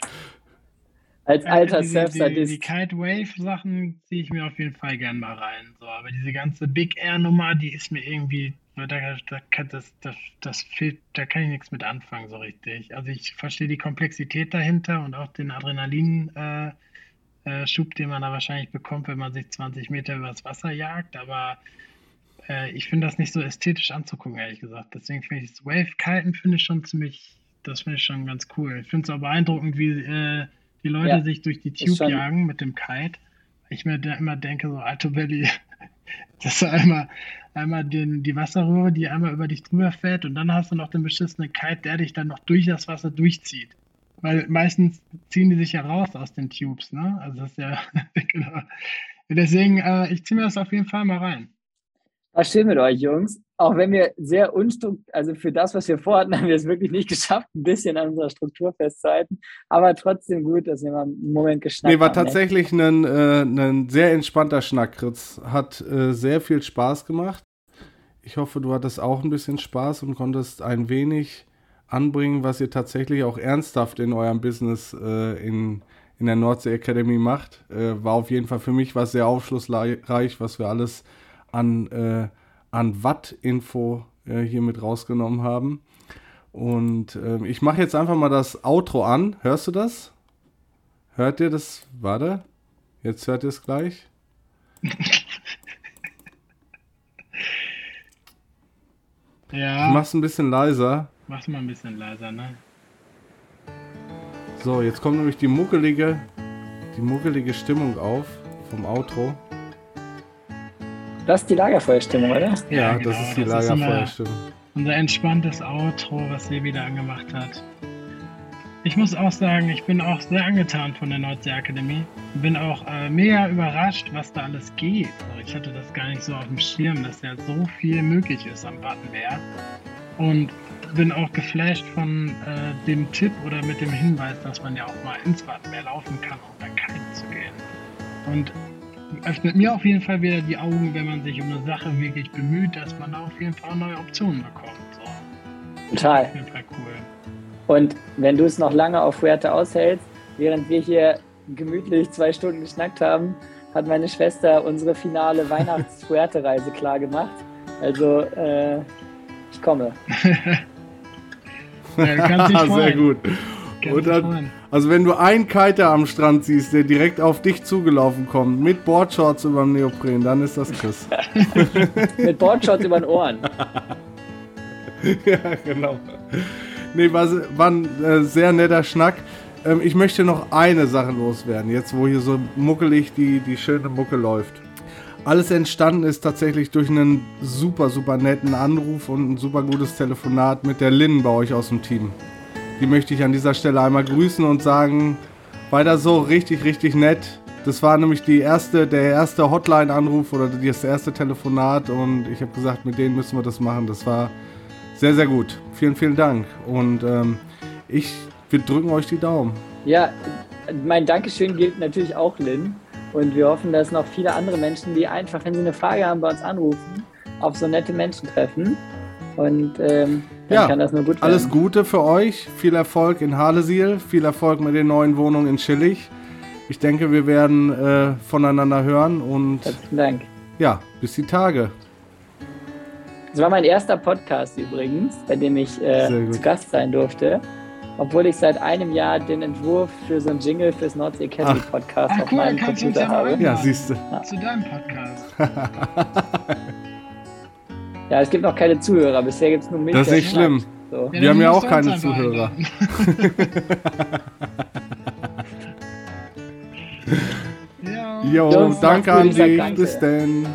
Als alter die, die, die, Surfsadist. die Kite Wave Sachen ziehe ich mir auf jeden Fall gern mal rein. So, aber diese ganze Big Air Nummer, die ist mir irgendwie, da, da, kann- das, das, das fehlt, da kann ich nichts mit anfangen so richtig. Also ich verstehe die Komplexität dahinter und auch den Adrenalin äh, äh, Schub, den man da wahrscheinlich bekommt, wenn man sich 20 Meter übers Wasser jagt, aber äh, ich finde das nicht so ästhetisch anzugucken, ehrlich gesagt. Deswegen finde ich das Wave-Kiten finde ich schon ziemlich, das finde ich schon ganz cool. Ich finde es auch beeindruckend, wie äh, die Leute Ja, sich durch die Tube jagen mit dem Kite. Ich mir da immer denke, so Alto Belly, das ist einmal, einmal den, die Wasserröhre, die einmal über dich drüber fährt und dann hast du noch den beschissenen Kite, der dich dann noch durch das Wasser durchzieht. Weil meistens ziehen die sich ja raus aus den Tubes, ne? Also das ist ja, genau. Deswegen, äh, ich ziehe mir das auf jeden Fall mal rein. War schön mit euch, Jungs. Auch wenn wir sehr unstrukturiert, also für das, was wir vorhatten, haben wir es wirklich nicht geschafft, ein bisschen an unserer Struktur festzuhalten. Aber trotzdem gut, dass wir mal einen Moment geschnackt Nee, war haben. ne? tatsächlich ein, äh, ein sehr entspannter Schnackritz. Hat äh, sehr viel Spaß gemacht. Ich hoffe, du hattest auch ein bisschen Spaß und konntest ein wenig anbringen, was ihr tatsächlich auch ernsthaft in eurem Business äh, in, in der Nordsee Academy macht. Äh, war auf jeden Fall für mich was sehr aufschlussreich, was wir alles an, äh, an Watt-Info äh, hier mit rausgenommen haben. Und ähm, ich mache jetzt einfach mal das Outro an. Hörst du das? Hört ihr das? Warte. Jetzt hört ihr es gleich. Ich Ja, mach's ein bisschen leiser. mach's mal ein bisschen leiser, ne? So, jetzt kommt nämlich die muckelige, die muckelige Stimmung auf vom Outro. Das ist die Lagerfeuerstimmung, oder? Ja, genau, das ist die das ist immer- Lagerfeuerstimmung. Unser entspanntes Outro, was Sebi da angemacht hat. Ich muss auch sagen, ich bin auch sehr angetan von der Nordsee Akademie. Bin auch äh, mega überrascht, was da alles geht. Also ich hatte das gar nicht so auf dem Schirm, dass ja so viel möglich ist am Wattenmeer. Und bin auch geflasht von äh, dem Tipp oder mit dem Hinweis, dass man ja auch mal ins Wattenmeer laufen kann, um dann kiten zu gehen. Und öffnet mir auf jeden Fall wieder die Augen, wenn man sich um eine Sache wirklich bemüht, dass man da auf jeden Fall neue Optionen bekommt. So. Total. Auf jeden Fall cool. Und wenn du es noch lange auf Fuerte aushältst, während wir hier gemütlich zwei Stunden geschnackt haben, hat meine Schwester unsere finale Weihnachts-Fuerte-Reise klar gemacht. Also, äh, ich komme. Ja. Sehr gut. Und dann. Also wenn du einen Kiter am Strand siehst, der direkt auf dich zugelaufen kommt, mit Boardshorts über dem Neopren, dann ist das Chris. Mit Boardshots über den Ohren. ja, genau. Nee, war, war ein äh, sehr netter Schnack. Ähm, ich möchte noch eine Sache loswerden, jetzt wo hier so muckelig die, die schöne Mucke läuft. Alles entstanden ist tatsächlich durch einen super, super netten Anruf und ein super gutes Telefonat mit der Lynn bei euch aus dem Team. Die möchte ich an dieser Stelle einmal grüßen und sagen, weiter so, richtig, richtig nett. Das war nämlich die erste, der erste Hotline-Anruf oder das erste Telefonat und ich habe gesagt, mit denen müssen wir das machen. Das war sehr, sehr gut. Vielen, vielen Dank. Und ähm, ich, wir drücken euch die Daumen. Ja, mein Dankeschön gilt natürlich auch Lynn. Und wir hoffen, dass noch viele andere Menschen, die einfach, wenn sie eine Frage haben, bei uns anrufen, auf so nette Menschen treffen. Und ähm, Ja, kann das nur gut werden. Alles Gute für euch. Viel Erfolg in Halesiel. Viel Erfolg mit den neuen Wohnungen in Schillig. Ich denke, wir werden äh, voneinander hören und Herzlichen Dank. ja, bis die Tage. Das war mein erster Podcast übrigens, bei dem ich äh, zu Gast sein durfte. Obwohl ich seit einem Jahr den Entwurf für so einen Jingle fürs Nordsee Academy Ach. Podcast Ah, auf cool, meinem Computer ja habe. Ja, siehst du. Zu deinem Podcast. Ja, es gibt noch keine Zuhörer. Bisher gibt es nur mich. Das ist nicht schlimm. So. Wir haben ja auch keine Zuhörer. ja. Jo, Jungs, danke an dich. Bis denn.